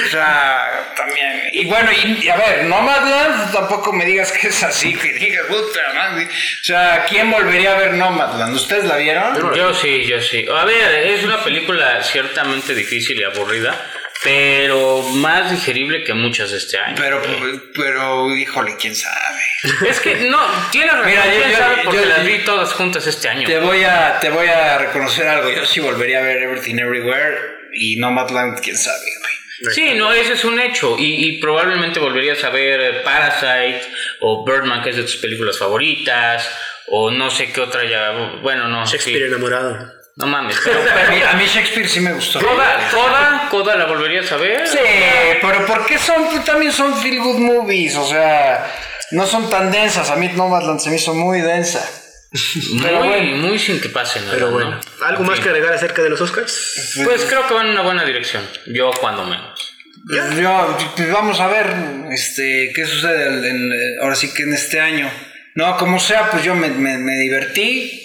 o sea, también. Y bueno, y, a ver, Nomadland, tampoco me digas que es así, que digas, puta madre. O sea, ¿quién volvería a ver Nomadland? ¿Ustedes la vieron? Yo sí, yo sí. A ver, es una película ciertamente difícil y aburrida pero más digerible que muchas de este año. Pero, pero, híjole, quién sabe. Es que no, tienes razón, Mira, yo, sabe porque las vi todas juntas este año. Te voy a, te voy a reconocer algo. Yo sí volvería a ver Everything Everywhere y Nomadland, quién sabe, güey. Sí, no, ese es un hecho. Y, y, probablemente volverías a ver Parasite o Birdman, que es de tus películas favoritas, o no sé qué otra ya. Bueno, no. Shakespeare enamorado. No mames. Pero, a, mí, Shakespeare sí me gustó. ¿Coda, Coda, Coda la volverías a ver? Sí, pero porque son, también son feel good movies, o sea, no son tan densas. A mí Nomadland se me hizo muy densa. Pero muy, muy sin que pase nada. Pero bueno, ¿algo más que agregar acerca de los Oscars? Pues creo que van en una buena dirección. Yo, cuando menos. Yo, pues vamos a ver este, qué sucede ahora sí que en este año. No, como sea, pues yo me, me, divertí.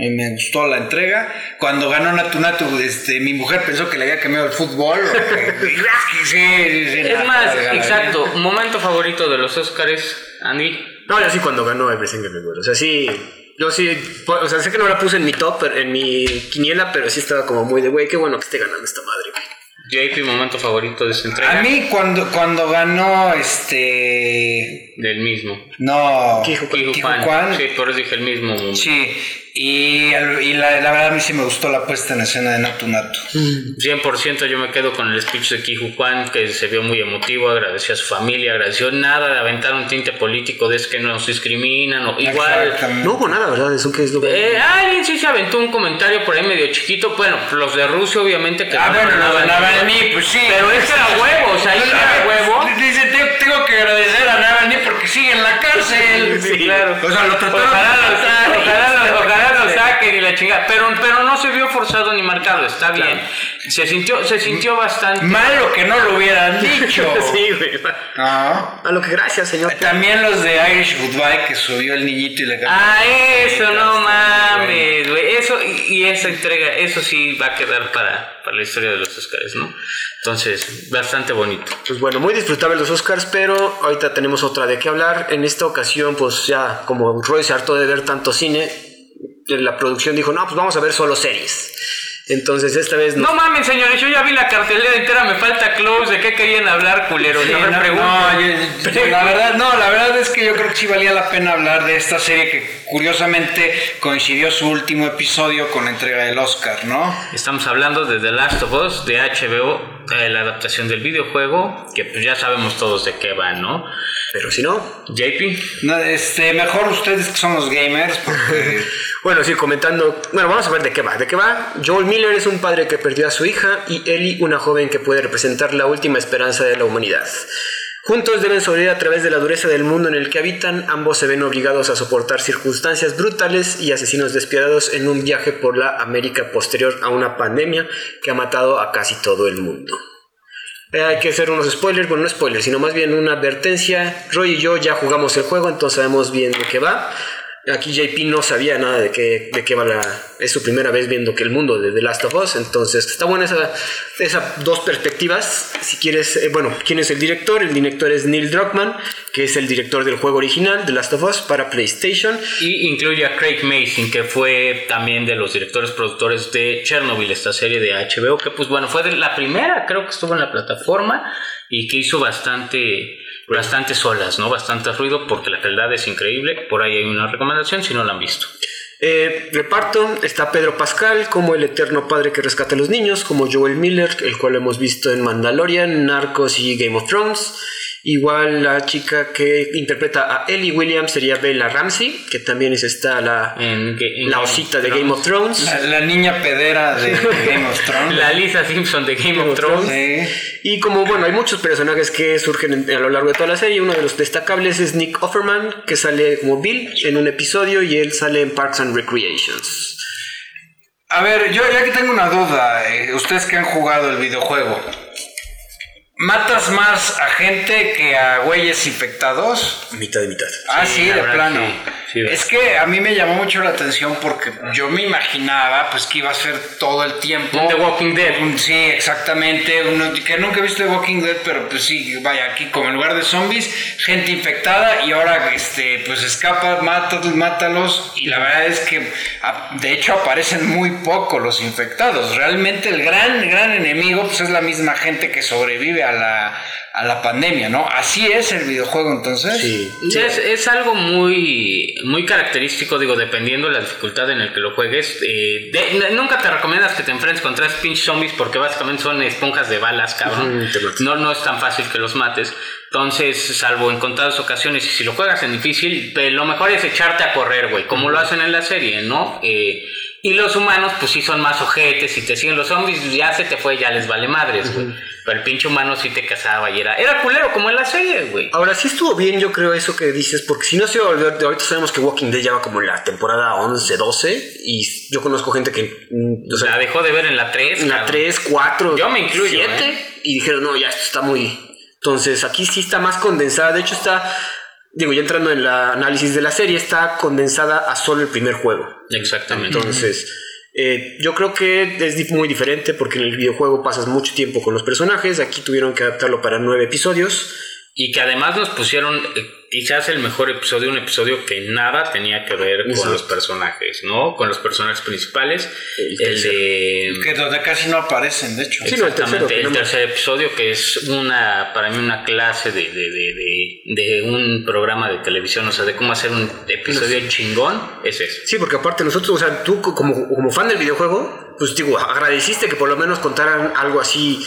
Y me gustó la entrega. Cuando ganó Natu Natu, este, mi mujer pensó que le había cambiado el fútbol. es más, exacto. Momento favorito de los Oscars, Andy. No, yo sí cuando ganó Everything Everywhere. O sea, sí, yo sí, o sea, sé que no la puse en mi top, en mi quiniela, pero sí estaba como muy de, güey, qué bueno que esté ganando esta madre, güey. JP, momento favorito de esta entrega. A mí cuando, cuando ganó este... Del mismo. No. Kijuan. Sí, por eso dije el mismo. Sí, y, y la, la, verdad a mí sí me gustó la puesta en escena de Natu Natu. 100% yo me quedo con el speech de Kiju Juan, que se vio muy emotivo, agradeció a su familia, agradeció nada de aventar un tinte político de es que nos discriminan, o igual... No hubo nada, ¿verdad? Eso que es lo que... Eh, alguien sí se aventó un comentario por ahí medio chiquito, bueno, los de Rusia obviamente que... Ah, bueno, los de Navalny, pues sí. Pero ese era huevo, o sea, ahí era huevo. Dice, tengo que agradecer a Navalny porque sigue en la cárcel. Sí, claro. O sea, lo trataron... Ojalá, ojalá, lo saquen y la chingada. Pero, pero no se vio forzado ni marcado, está bien. Se sintió, se sintió bastante. Malo que no lo hubieran dicho. sí, güey. A lo que gracias, señor. También los de Irish Goodbye que subió el niñito y cantó. Ah, eso, no mames, güey. Eso y, esa entrega, eso sí va a quedar para, para la historia de los Oscars, ¿no? Entonces, bastante bonito. Pues bueno, muy disfrutable los Oscars, pero ahorita tenemos otra de qué hablar. En esta ocasión, pues ya como Roy se hartó de ver tanto cine, la producción dijo, no, pues vamos a ver solo series. Entonces esta vez no. No mames, señores, yo ya vi la cartelera entera, me falta close. ¿De qué querían hablar, culero? no, no, la verdad, no, la verdad es que yo creo que sí valía la pena hablar de esta serie que curiosamente coincidió su último episodio con la entrega del Oscar, ¿no? Estamos hablando de The Last of Us de HBO la adaptación del videojuego, que pues ya sabemos todos de qué va, ¿no? Pero si no, JP. No, este, mejor ustedes que son los gamers, porque... bueno, sí, comentando, bueno, vamos a ver de qué va. ¿De qué va? Joel Miller es un padre que perdió a su hija y Ellie una joven que puede representar la última esperanza de la humanidad. Juntos deben sobrevivir a través de la dureza del mundo en el que habitan, ambos se ven obligados a soportar circunstancias brutales y asesinos despiadados en un viaje por la América posterior a una pandemia que ha matado a casi todo el mundo. Eh, hay que hacer unos spoilers, bueno, no spoilers, sino más bien una advertencia. Roy y yo ya jugamos el juego, entonces sabemos bien de qué va. Aquí JP no sabía nada de qué, de qué va la... Es su primera vez viendo que el mundo de The Last of Us, entonces está buena esa, esas dos perspectivas. Si quieres, eh, bueno, ¿quién es el director? El director es Neil Druckmann, que es el director del juego original, The Last of Us, para PlayStation. Y incluye a Craig Mason, que fue también de los directores productores de Chernobyl, esta serie de HBO, que pues bueno, fue de la primera, creo que estuvo en la plataforma y que hizo bastante bastante solas, ¿no? Bastante ruido porque la calidad es increíble. Por ahí hay una recomendación si no la han visto. Eh, reparto está Pedro Pascal como el eterno padre que rescata a los niños, como Joel Miller, el cual hemos visto en Mandalorian, Narcos y Game of Thrones. Igual la chica que interpreta a Ellie Williams sería Bella Ramsey, que también es esta la, la osita de Game of Thrones. La, niña pedera de Game of Thrones. la Lisa Simpson de Game, of, Thrones. Y como bueno, hay muchos personajes que surgen a lo largo de toda la serie. Uno de los destacables es Nick Offerman, que sale como Bill en un episodio y él sale en Parks and Recreations. A ver, yo ya que tengo una duda, eh, ustedes que han jugado el videojuego, ¿Matas más a gente que a güeyes infectados? Mitad de mitad. Ah, sí, de plano. Es que a mí me llamó mucho la atención porque yo me imaginaba pues que iba a ser todo el tiempo. The Walking Dead. Sí, exactamente. Uno, que nunca he visto The Walking Dead, pero pues sí, vaya, aquí como en lugar de zombies, gente infectada y ahora este pues escapa, mátalos, mátalos. Y la verdad es que de hecho aparecen muy poco los infectados. Realmente el gran, gran enemigo pues es la misma gente que sobrevive a la, a la pandemia, ¿no? Así es el videojuego entonces. Sí, es, algo muy, muy característico, digo, dependiendo de la dificultad en el que lo juegues. Eh, nunca te recomiendas que te enfrentes contra tres pinch zombies porque básicamente son esponjas de balas, cabrón. no, no es tan fácil que los mates. Entonces, salvo en contadas ocasiones, y si lo juegas en difícil, lo mejor es echarte a correr, güey, como lo hacen en la serie, ¿no? Eh, Y los humanos, pues sí son más ojetes y te siguen los zombies, ya se te fue, ya les vale madres, güey. Pero el pinche humano sí te cazaba y era, era culero como en la serie, güey. Ahora sí estuvo bien, yo creo, eso que dices, porque si no se va a volver, ahorita sabemos que Walking Dead ya va como en la temporada 11, 12, y yo conozco gente que. Mm, o sea, la dejó de ver en la 3. En la 3, 4. Yo me incluyo. 7, ¿eh? y dijeron, no, ya esto está muy. Entonces aquí sí está más condensada, de hecho está digo, ya entrando en el análisis de la serie, está condensada a solo el primer juego. Exactamente. Entonces, eh, yo creo que es muy diferente porque en el videojuego pasas mucho tiempo con los personajes, aquí tuvieron que adaptarlo para nueve episodios. Y que además nos pusieron eh, quizás el mejor episodio, un episodio que nada tenía que ver con los personajes, ¿no? Con los personajes principales. El, de... Que donde casi no aparecen, de hecho. Exactamente, el, tercer episodio que es una, para mí una clase de, de, de, de, un programa de televisión, o sea, de cómo hacer un episodio chingón, es eso. Sí, porque aparte nosotros, o sea, tú como, como fan del videojuego, pues digo, agradeciste que por lo menos contaran algo así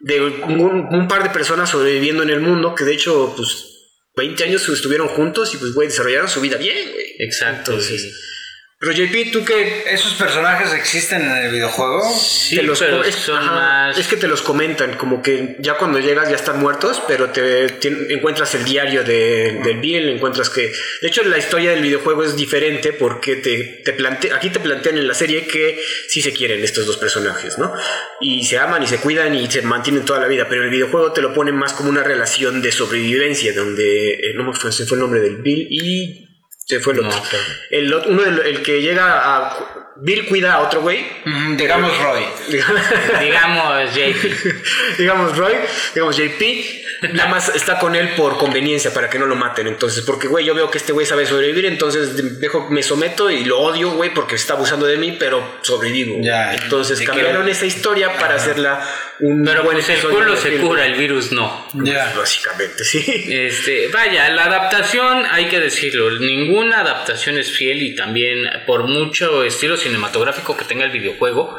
de un, par de personas sobreviviendo en el mundo que de hecho, pues 20 años estuvieron juntos y pues, güey, desarrollaron su vida bien, güey. Exacto. Entonces, pero JP, ¿tú qué? ¿Esos personajes existen en el videojuego? Sí, los es, son más... es que te los comentan, como que ya cuando llegas ya están muertos, pero te, encuentras el diario de, del Bill, encuentras que... De hecho, la historia del videojuego es diferente porque te, te plante, aquí te plantean en la serie que sí se quieren estos dos personajes, ¿no? Y se aman y se cuidan y se mantienen toda la vida, pero en el videojuego te lo ponen más como una relación de sobrevivencia, donde... Eh, no me fue, se fue el nombre del Bill y se fue el otro. el, uno el que llega a. Bill cuida a otro güey. digamos Roy. digamos JP. digamos Roy. Digamos JP. Nada más está con él por conveniencia, para que no lo maten. Entonces, porque, güey, yo veo que este güey sabe sobrevivir, entonces dejo, me someto y lo odio, güey, porque está abusando de mí, pero sobrevivo. Ya, entonces cambiaron esa historia para hacerla un pero buen pues el culo se cura, el virus no. Ya. Básicamente, sí. Este, vaya, la adaptación, hay que decirlo, ninguna adaptación es fiel y también por mucho estilo cinematográfico que tenga el videojuego,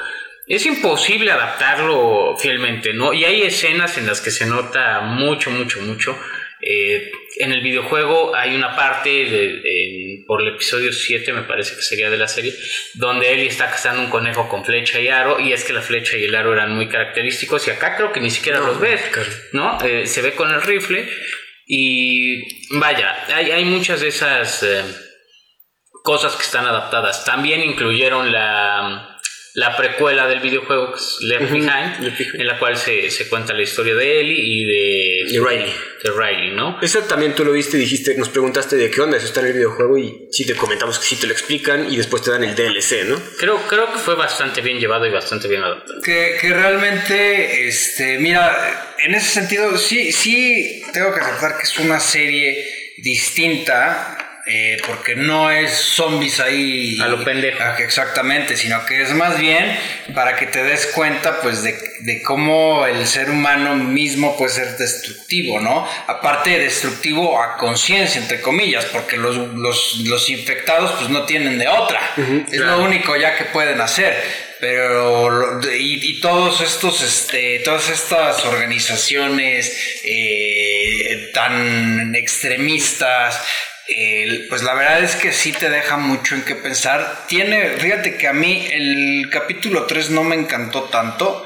es imposible adaptarlo fielmente, ¿no? Y hay escenas en las que se nota mucho, mucho, mucho. Eh, en el videojuego hay una parte, de, por el episodio 7 me parece que sería de la serie, donde Ellie está cazando un conejo con flecha y aro, y es que la flecha y el aro eran muy característicos, y acá creo que ni siquiera los ves, ¿no? Eh, se ve con el rifle, y vaya, hay, hay muchas de esas eh, cosas que están adaptadas. También incluyeron la la precuela del videojuego que es Left, Behind, en la cual se, se, cuenta la historia de Ellie y de, Riley. De Riley, ¿no? Eso también tú lo viste, dijiste, nos preguntaste de qué onda, eso está en el videojuego y sí te comentamos que sí te lo explican y después te dan el DLC, ¿no? Creo, creo que fue bastante bien llevado y bastante bien adaptado. Que, que realmente, este, mira, en ese sentido, sí, sí tengo que aceptar que es una serie distinta eh, porque no es zombies ahí. A lo pendejo. Ah, exactamente, sino que es más bien para que te des cuenta, pues, de, de cómo el ser humano mismo puede ser destructivo, ¿no? Aparte, destructivo a conciencia, entre comillas, porque los, los, los, infectados, pues, no tienen de otra. es lo único ya que pueden hacer pero y, y, todos estos este todas estas organizaciones eh, tan extremistas pues la verdad es que sí te deja mucho en qué pensar. Tiene, fíjate que a mí el capítulo 3 no me encantó tanto,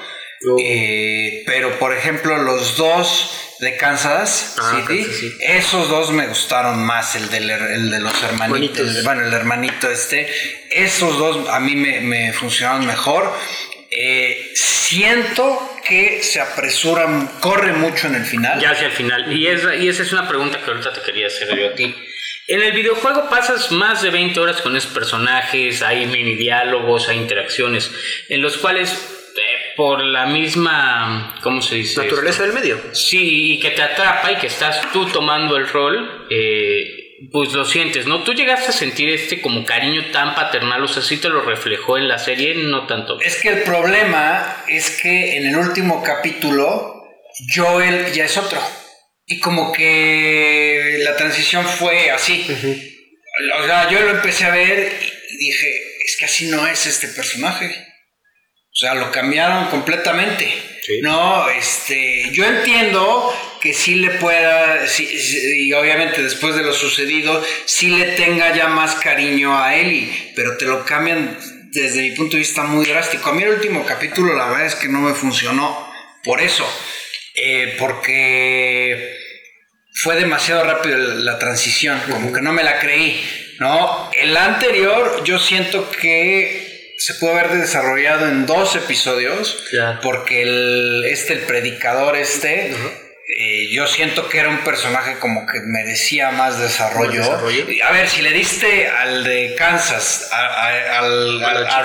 eh, pero por ejemplo los dos de Kansas ah, City, esos dos me gustaron más, el, del, el de los hermanitos, bueno, el hermanito este, esos dos a mí me, me funcionaron mejor. Eh, siento que se apresuran, corre mucho en el final. Ya hacia el final. Y, y esa es una pregunta que ahorita te quería hacer yo a ti. En el videojuego pasas más de 20 horas con esos personajes, hay mini diálogos, hay interacciones, en los cuales eh, por la misma, ¿cómo se dice? Naturaleza del medio. Sí, y que te atrapa y que estás tú tomando el rol, eh, pues lo sientes, ¿no? ¿Tú llegaste a sentir este como cariño tan paternal? O sea, sí te lo reflejó en la serie, no tanto. Es que el problema es que en el último capítulo, Joel ya es otro. Y como que la transición fue así. O sea, yo lo empecé a ver y dije, es que así no es este personaje. O sea, lo cambiaron completamente. No, este, yo entiendo que sí le pueda, y obviamente después de lo sucedido, sí le tenga ya más cariño a Eli, pero te lo cambian desde mi punto de vista muy drástico. A mí el último capítulo la verdad es que no me funcionó por eso, eh, porque fue demasiado rápido la transición, como que no me la creí, ¿no? El anterior yo siento que se puede haber desarrollado en dos episodios, porque el, este, el predicador este... Eh, yo siento que era un personaje como que merecía más desarrollo. A ver, si le diste al de Kansas, a,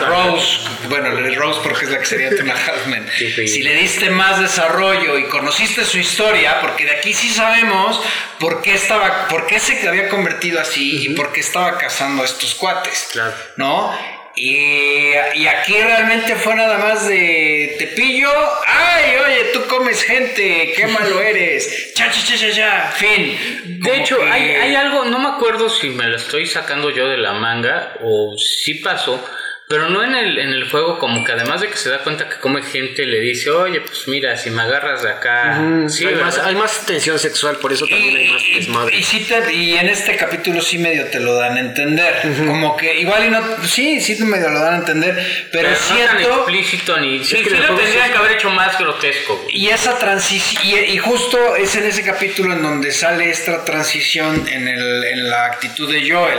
Rose, bueno, Rose porque es la que sería Tuna Halfman, si le diste más desarrollo y conociste su historia, porque de aquí sí sabemos por qué estaba, por qué se había convertido así y por qué estaba cazando a estos cuates, ¿no? Y, y, aquí realmente fue nada más de te pillo, ay, oye, tú comes gente, qué malo eres, cha, cha, cha, cha, cha, fin. De hecho, hay, hay algo, no me acuerdo si me lo estoy sacando yo de la manga o si pasó, pero no en el, en el juego, como que además de que se da cuenta que come gente, le dice, oye, pues mira, si me agarras de acá. sí, hay, más, hay, más, tensión sexual, por eso también hay más desmadre. Y, sí y en este capítulo sí medio te lo dan a entender. Como que igual y no. Sí, sí medio lo dan a entender. Pero, pero siento. No tan explícito ni. Sí, sí lo tendrían que haber hecho más grotesco. Y esa transición. Y, justo es en ese capítulo en donde sale esta transición en, el, en la actitud de Joel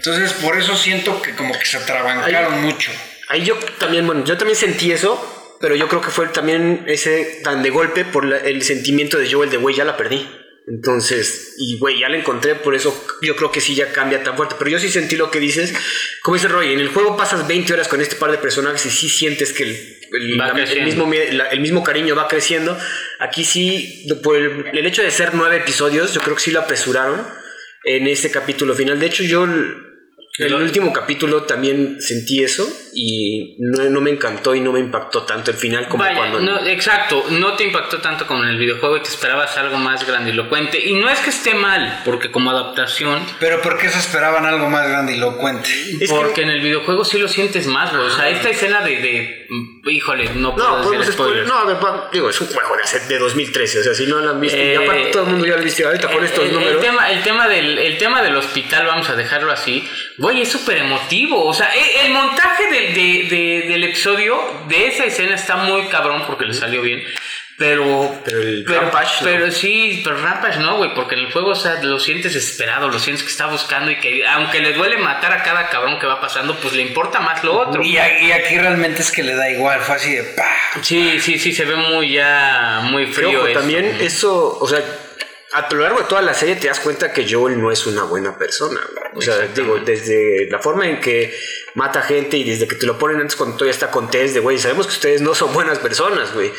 entonces, por eso siento que como que se atrabancaron mucho. Ahí yo también, bueno, yo también sentí eso, pero yo creo que fue también ese tan de golpe por el sentimiento de Joel de, güey, ya la perdí. Entonces, y güey, ya la encontré, por eso yo creo que sí ya cambia tan fuerte. Pero yo sí sentí lo que dices. Como dice Roy, en el juego pasas 20 horas con este par de personajes y sí sientes que el, mismo, el mismo cariño va creciendo. Aquí sí, por el, el, hecho de ser nueve episodios, yo creo que sí lo apresuraron en este capítulo final. De hecho, yo el último capítulo también sentí eso y no, me encantó y no me impactó tanto el final como cuando... No, exacto, no te impactó tanto como en el videojuego y te esperabas algo más grandilocuente. Y no es que esté mal, porque como adaptación... Pero ¿por qué se esperaban algo más grandilocuente? porque en el videojuego sí lo sientes más, O sea, esta escena de... de híjole, no puedo no, decir spoilers. No, ver, digo, es un juego de, de 2013, o sea, si no lo han visto, y aparte todo el mundo ya lo ha visto ahorita con estos números... El tema, el, tema del, el tema del hospital, vamos a dejarlo así Güey, es súper emotivo. O sea, e, el, montaje del episodio, de esa escena, está muy cabrón porque le salió bien. Pero. Pero el Rampage. Pero sí, pero Rampage no, güey. Porque en el juego, o sea, lo sientes desesperado, lo sientes que está buscando y que, aunque le duele matar a cada cabrón que va pasando, pues le importa más lo otro. Y, aquí realmente es que le da igual, fue así de pa. Sí, sí, sí, se ve muy ya. Muy frío. Pero, también eso, o sea a lo largo de toda la serie te das cuenta que Joel no es una buena persona. O sea, digo, desde la forma en que mata gente y desde que te lo ponen antes cuando todavía está con test de, güey, sabemos que ustedes no son buenas personas, güey.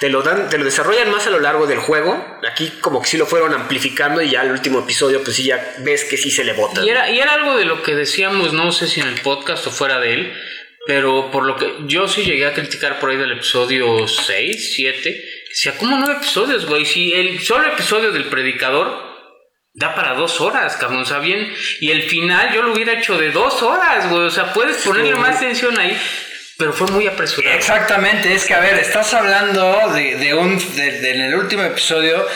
Te lo dan, te lo desarrollan más a lo largo del juego. Aquí como que sí lo fueron amplificando y ya el último episodio pues sí ya ves que sí se le bota. Y era, y era algo de lo que decíamos, no sé si en el podcast o fuera de él, pero por lo que yo sí llegué a criticar por ahí del episodio 6, 7 sea, como nueve episodios, güey. Si el solo episodio del predicador da para dos horas, cabrón. O sea, bien. Y el final yo lo hubiera hecho de dos horas, güey. O sea, puedes ponerle más tensión ahí. Pero fue muy apresurado. Exactamente, es que a ver, estás hablando de, un. De, en el último episodio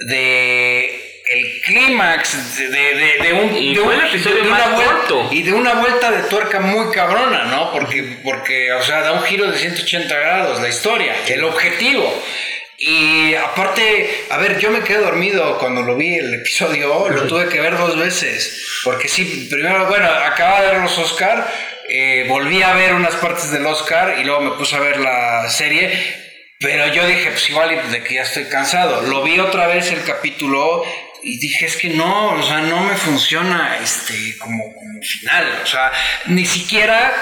de el clímax de, de, un, y de, un, episodio más una vuelta, y de una vuelta de tuerca muy cabrona, ¿no? Porque, porque, o sea, da un giro de 180 grados la historia, el objetivo. Y aparte, a ver, yo me quedé dormido cuando lo vi el episodio, lo tuve que ver dos veces, porque sí, primero, bueno, acaba de ver los Oscar, eh, volví a ver unas partes del Oscar y luego me puse a ver la serie, pero yo dije, pues igual de que ya estoy cansado, lo vi otra vez el capítulo y dije, es que no, o sea, no me funciona este como, como final, o sea, ni siquiera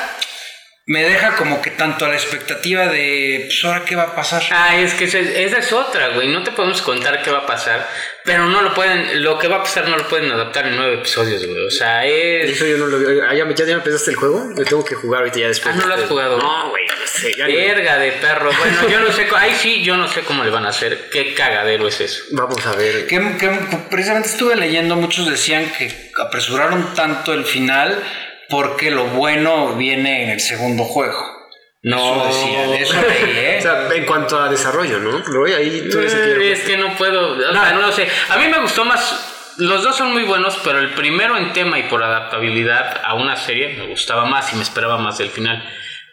me deja como que tanto a la expectativa de, pues ahora qué va a pasar. Ah, es que esa, es otra, güey. No te podemos contar qué va a pasar, pero no lo pueden, lo que va a pasar no lo pueden adaptar en nueve episodios, güey. O sea, es. Eso yo no lo vi. Ah, ¿Ya, ya, empezaste el juego? Lo tengo que jugar ahorita ya después. Ah, no lo has jugado. No, güey, no sé. Verga de perro. Bueno, yo no sé, ahí sí, yo no sé cómo le van a hacer. Qué cagadero es eso. Vamos a ver. Que, que precisamente estuve leyendo, muchos decían que apresuraron tanto el final porque lo bueno viene en el segundo juego. No, eso decía, eso ¿eh? o sea, en cuanto a desarrollo, ¿no? Ahí tú eh, es que no puedo, o sea, no lo sé. A mí me gustó más los dos son muy buenos, pero el primero en tema y por adaptabilidad a una serie me gustaba más y me esperaba más del final.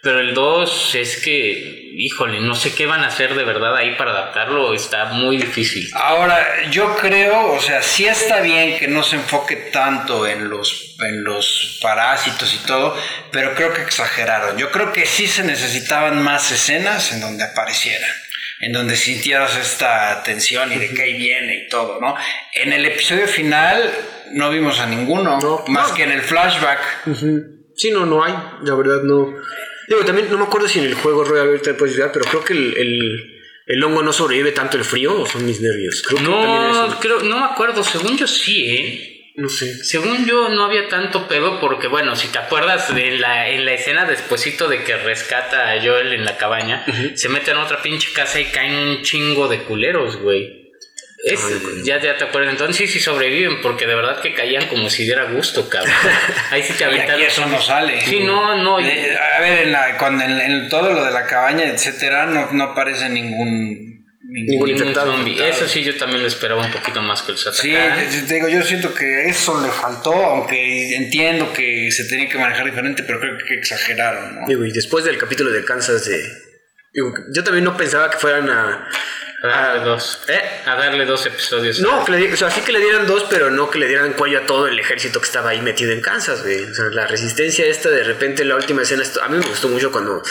Pero el 2 es que, híjole, no sé qué van a hacer de verdad ahí para adaptarlo, está muy difícil. Ahora, yo creo, o sea, sí está bien que no se enfoque tanto en los, en los parásitos y todo, pero creo que exageraron. Yo creo que sí se necesitaban más escenas en donde aparecieran en donde sintieras esta tensión y de que ahí viene y todo, ¿no? En el episodio final no vimos a ninguno, más que en el flashback. Sí, no, no hay, la verdad no. Digo, también no me acuerdo si en el juego Royal ahorita puedes ayudar, pero creo que el, el, hongo no sobrevive tanto el frío o son mis nervios. Creo no, creo, no me acuerdo, según yo sí, ¿eh? No sé. Según yo no había tanto pedo porque, bueno, si te acuerdas de la, en la escena despuesito de que rescata a Joel en la cabaña, se mete en otra pinche casa y caen un chingo de culeros, güey ya, ya te acuerdas, entonces sí, sí sobreviven, porque de verdad que caían como si diera gusto, cabrón. Ahí sí te aventaron. Y eso no sale. Sí, no, no. a ver, en, la, cuando en, todo lo de la cabaña, etcétera, no, no aparece ningún. Ningún, Eso sí, yo también lo esperaba un poquito más que el Sataka. Sí, te digo, yo siento que eso le faltó, aunque entiendo que se tenía que manejar diferente, pero creo que exageraron. ¿no? Digo, y después del capítulo de Kansas, de, yo también no pensaba que fueran a a darle dos. ¿Eh? A darle dos episodios. No, que le, o sea, sí que le dieran dos, pero no que le dieran cuello a todo el ejército que estaba ahí metido en Kansas, güey. O sea, la resistencia esta, de repente, la última escena, a mí me gustó mucho cuando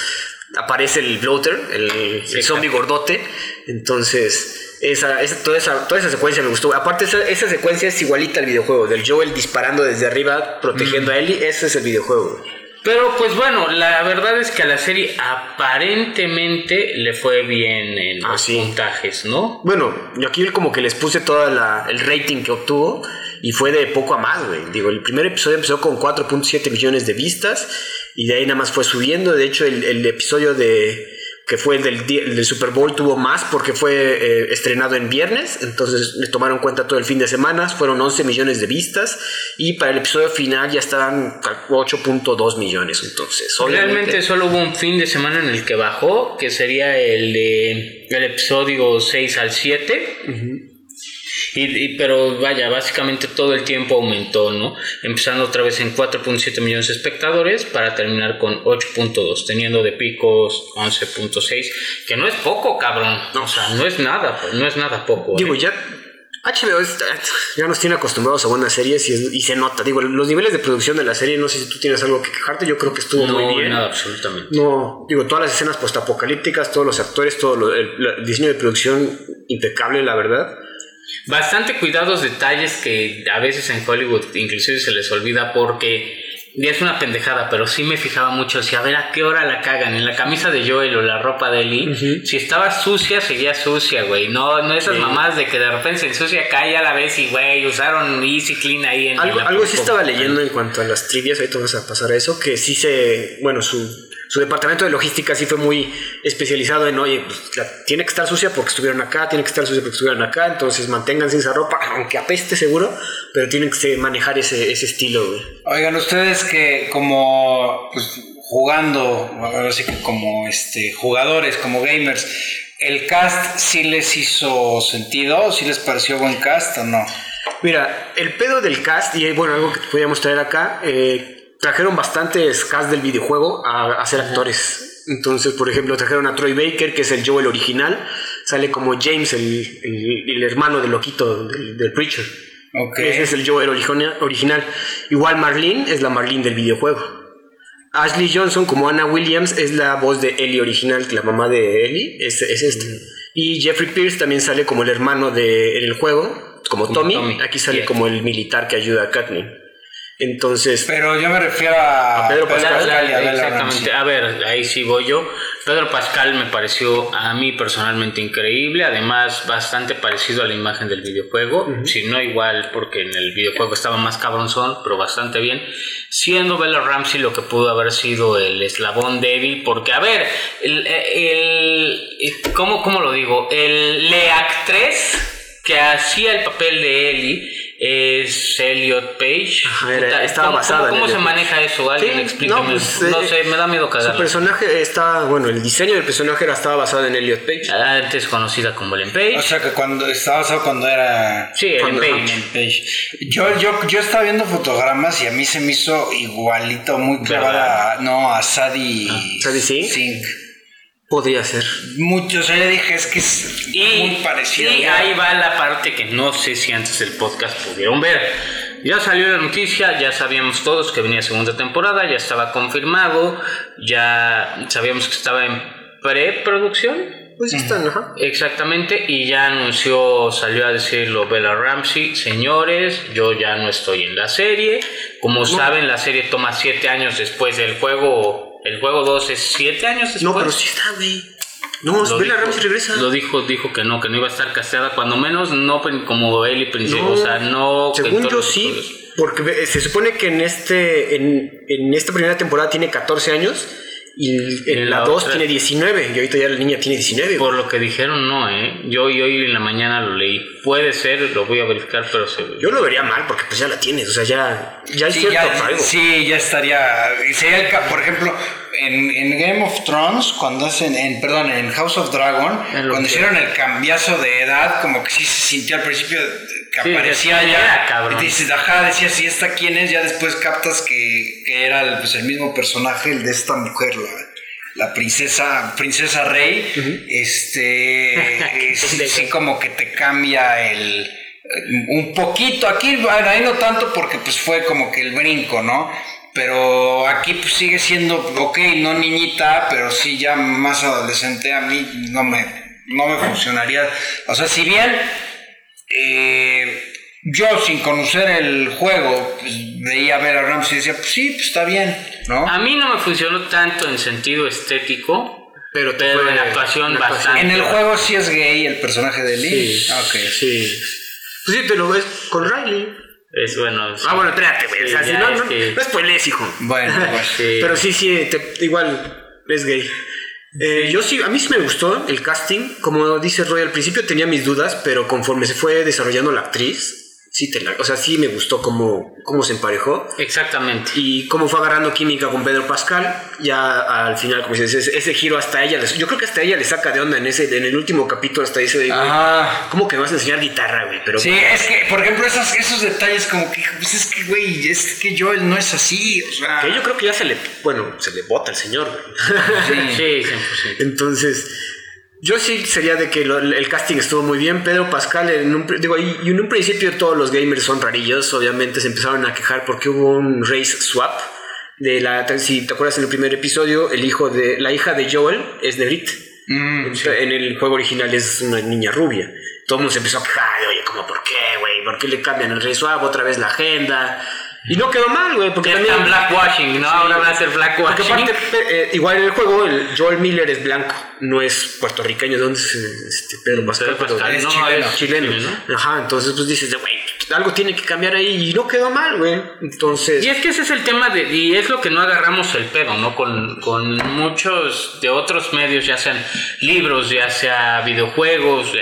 aparece el bloater, el, zombie gordote. Entonces, esa, esa, toda, esa, toda esa secuencia me gustó. Aparte, esa, esa, secuencia es igualita al videojuego, del Joel disparando desde arriba, protegiendo a Ellie. Ese es el videojuego. Pero pues bueno, la verdad es que a la serie aparentemente le fue bien en ah, los puntajes, ¿no? Bueno, yo aquí como que les puse todo el rating que obtuvo y fue de poco a más, güey. Digo, el primer episodio empezó con 4.7 millones de vistas y de ahí nada más fue subiendo. De hecho, el episodio de que fue el del, Super Bowl, tuvo más porque fue eh, estrenado en viernes, entonces le tomaron cuenta todo el fin de semana, fueron 11 millones de vistas y para el episodio final ya estaban 8.2 millones, entonces. Realmente solo hubo un fin de semana en el que bajó, que sería el, el episodio 6 al 7. Y, pero vaya, básicamente todo el tiempo aumentó, ¿no? Empezando otra vez en 4.7 millones de espectadores para terminar con 8.2, teniendo de picos 11.6, que no es poco, cabrón. O sea, no es nada, no es nada poco. Digo, ¿eh? ya HBO ya nos tiene acostumbrados a buenas series y, se nota. Digo, los niveles de producción de la serie, no sé si tú tienes algo que quejarte, yo creo que estuvo muy bien. No, nada, absolutamente. No, digo, todas las escenas postapocalípticas, todos los actores, todo el diseño de producción impecable, la verdad. Bastante cuidados detalles que a veces en Hollywood inclusive se les olvida porque es una pendejada, pero sí me fijaba mucho si a ver a qué hora la cagan. En la camisa de Joel o la ropa de Ellie, si estaba sucia, seguía sucia, güey. No, no esas mamás de que de repente se ensucia, cae a la vez y, güey, usaron Easy Clean ahí en Algo, algo sí estaba leyendo en cuanto a las trivias, ahorita vamos a pasar a eso, que sí se, bueno, su su departamento de logística sí fue muy especializado en, oye, pues, tiene que estar sucia porque estuvieron acá, tiene que estar sucia porque estuvieron acá, entonces manténganse esa ropa, aunque apeste seguro, pero tienen que manejar ese, ese estilo. Oigan, ustedes que como pues, jugando, ahora sí que como este, jugadores, como gamers, ¿el cast sí les hizo sentido? ¿Sí les pareció buen cast o no? Mira, el pedo del cast, y bueno, algo que podríamos traer acá, eh, trajeron bastantes cast del videojuego a, ser actores. Entonces, por ejemplo, trajeron a Troy Baker, que es el Joel original. Sale como James, el, hermano del loquito del, Preacher. Okay. Ese es el Joel original. Igual Marlene es la Marlene del videojuego. Ashley Johnson como Anna Williams es la voz de Ellie original, la mamá de Ellie, es, es este. Mm. Y Jeffrey Pierce también sale como el hermano de, en el juego, como, Tommy. Aquí sale como el militar que ayuda a Kathleen. Entonces. Pero yo me refiero a, Pedro Pascal. exactamente. A ver, ahí sí voy yo. Pedro Pascal me pareció a mí personalmente increíble. Además, bastante parecido a la imagen del videojuego. Si no igual, porque en el videojuego estaba más cabronzón, pero bastante bien. Siendo Bella Ramsey lo que pudo haber sido el eslabón débil. Porque, a ver, el. el ¿cómo, ¿Cómo lo digo? El Leac 3 que hacía el papel de Ellie es Elliot Page. estaba ¿Cómo, basada ¿Cómo, se maneja eso? Alguien explíqueme. Pues, no, eh, sé, me da miedo cagarlo. Su personaje está, bueno, el diseño del personaje era, estaba basado en Elliot Page. Antes conocida como Ellen Page. O sea que cuando estaba basado cuando era. Sí, Ellen Page. Yo, yo, yo estaba viendo fotogramas y a mí se me hizo igualito, muy clavada, no, a Sadie. Ah, ¿Sadie Sink? Podría ser. Mucho, o sea, le dije, es que es muy parecido. Y ahí va la parte que no sé si antes del podcast pudieron ver. Ya salió la noticia, ya sabíamos todos que venía segunda temporada, ya estaba confirmado, ya sabíamos que estaba en preproducción. Pues ya está, ¿no? Exactamente, y ya anunció, salió a decirlo Bella Ramsey, señores, yo ya no estoy en la serie. Como saben, la serie toma siete años después del juego el juego 2 es 7 años después. No, pero sí está, güey. No, Bella Ramsey regresa. Lo dijo, dijo que no, que no iba a estar casteada, cuando menos no como él y Princesa. o sea, no. Según yo sí, porque se supone que en este en, en esta primera temporada tiene 14 años y en la 2 tiene 19 y ahorita ya la niña tiene 19. Por lo que dijeron, no, ¿eh? Yo hoy, hoy en la mañana lo leí. Puede ser, lo voy a verificar, pero se... Yo lo vería mal porque pues ya la tienes, o sea, ya, ya hay sí, cierto ya, Sí, ya estaría... Sería el, por ejemplo, en, en, Game of Thrones, cuando hacen, en, perdón, en House of Dragon, cuando hicieron el cambiazo de edad, como que sí se sintió al principio que aparecía ya. Y dices, ajá, decías, si esta quién es, ya después captas que, que era el, pues, el mismo personaje, el de esta mujer, la, la princesa, princesa rey, este, sí, como que te cambia el, un poquito, aquí, bueno, ahí no tanto porque pues fue como que el brinco, ¿no? Pero aquí pues sigue siendo, ok, no niñita, pero sí ya más adolescente, a mí no me, no me funcionaría. O sea, si bien eh, yo sin conocer el juego pues, veía ver a Rams y decía, pues sí, pues está bien, ¿no? A mí no me funcionó tanto en sentido estético, pero, pero en actuación bastante. En el juego sí es gay el personaje de Lee. Sí, okay. sí. Pues sí, te lo ves con Riley. Es bueno. Ah, bueno, espérate, güey. o sea, si no, no, no spoilees, hijo. Bueno, pues. sí. Pero sí, sí, igual es gay. Eh, yo sí, a mí sí me gustó el casting. Como dice Roy, al principio tenía mis dudas, pero conforme se fue desarrollando la actriz, sí te la, o sea, sí me gustó cómo, cómo se emparejó. Exactamente. Y cómo fue agarrando química con Pedro Pascal. Ya al final, como dices, ese, giro hasta ella, yo creo que hasta ella le saca de onda en ese, en el último capítulo hasta dice, Ajá. ¿cómo que me vas a enseñar guitarra, güey? Pero, sí, es que, por ejemplo, esos, esos detalles como que, pues es que, güey, es que Joel no es así, o sea. Que yo creo que ya se le, bueno, se le bota al señor, güey. Sí, sí, Entonces yo sí sería de que el casting estuvo muy bien. Pedro Pascal, en un, digo, y, en un principio todos los gamers son rarillos. Obviamente se empezaron a quejar porque hubo un race swap. De la, si te acuerdas en el primer episodio, el hijo de la hija de Joel es Negrita. Mm, en el juego original es una niña rubia. Todo el mundo se empezó a quejar, oye, ¿cómo por qué, güey? ¿Por qué le cambian el race swap otra vez la agenda? Y no quedó mal, güey, porque también... Están blackwashing, ¿no? Ahora van a ser blackwashing. Porque aparte, eh, igual en el juego, el Joel Miller es blanco, no es puertorriqueño. ¿De dónde es este Pedro Pascal? Pascal. Es, no, chileno. es chileno. ¿no? Ajá, entonces pues dices, güey, algo tiene que cambiar ahí y no quedó mal, güey. Entonces... Y es que ese es el tema de... Y es lo que no agarramos el pedo, ¿no? Con, con muchos de otros medios, ya sean libros, ya sea videojuegos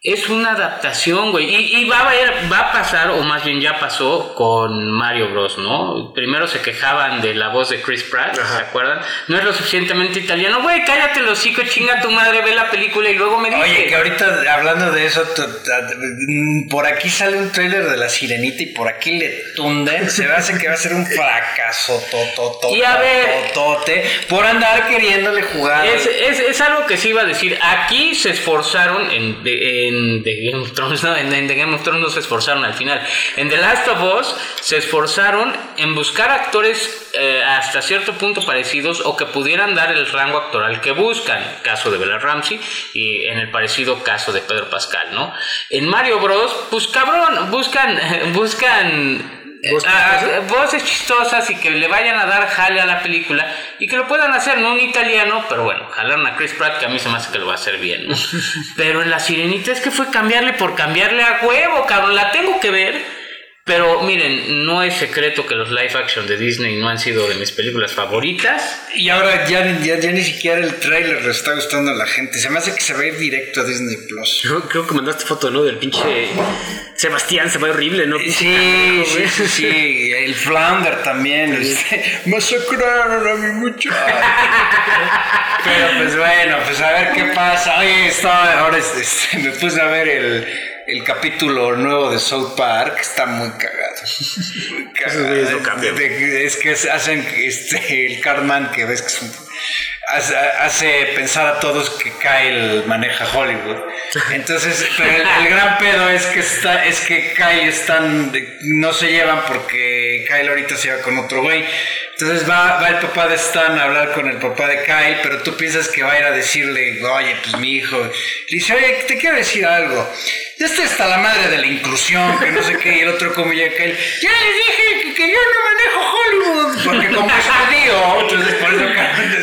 es una adaptación, güey. Y, va, a va a pasar, o más bien ya pasó, con Mario Bros, ¿no? Primero se quejaban de la voz de Chris Pratt, ¿se acuerdan? No es lo suficientemente italiano. Güey, cállate los hocico, chinga tu madre, ve la película y luego me dice. Oye, que ahorita hablando de eso, mm, por aquí sale un tráiler de La Sirenita y por aquí le tunden. Se me hace que va a ser un fracaso, tototo, y a ver, por andar queriéndole jugar. Es, es, es, algo que se iba a decir. Aquí se esforzaron en en The Game of Thrones, no, en, The Game se esforzaron al final. En The Last of Us se esforzaron en buscar actores eh, hasta cierto punto parecidos o que pudieran dar el rango actoral que buscan. Caso de Bella Ramsey y en el parecido caso de Pedro Pascal, ¿no? En Mario Bros, pues cabrón, buscan, buscan voces chistosas y que le vayan a dar jale a la película y que lo puedan hacer, no un italiano, pero bueno, jalaron a Chris Pratt que a mí se me hace que lo va a hacer bien. pero en La Sirenita es que fue cambiarle por cambiarle a huevo, cabrón, la tengo que ver Pero miren, no es secreto que los live action de Disney no han sido de mis películas favoritas. Y ahora ya, ya, ya ni siquiera el trailer le está gustando a la gente. Se me hace que se va a ir directo a Disney Plus. Yo creo que mandaste foto, ¿no? Del pinche Sebastián, se ve horrible, ¿no? Sí, sí, sí, sí, El Flounder también. Este, masacraron a mi muchacho. Pero pues bueno, pues a ver qué pasa. Oye, estaba, ahora este, me puse a ver el el capítulo nuevo de South Park está muy cagado. es que hacen este, el Cartman que ves que hace, pensar a todos que Kyle maneja Hollywood. Entonces, pero el, gran pedo es que está, es que Kyle están, no se llevan porque Kyle ahorita se va con otro güey. Entonces va, va el papá de Stan a hablar con el papá de Kyle, pero tú piensas que va a ir a decirle, oye, pues mi hijo. Le dice, oye, te quiero decir algo. Este está la madre de la inclusión, que no sé qué, y el otro como ya Kyle, ya les dije que, yo no manejo Hollywood, porque como es judío, entonces por eso,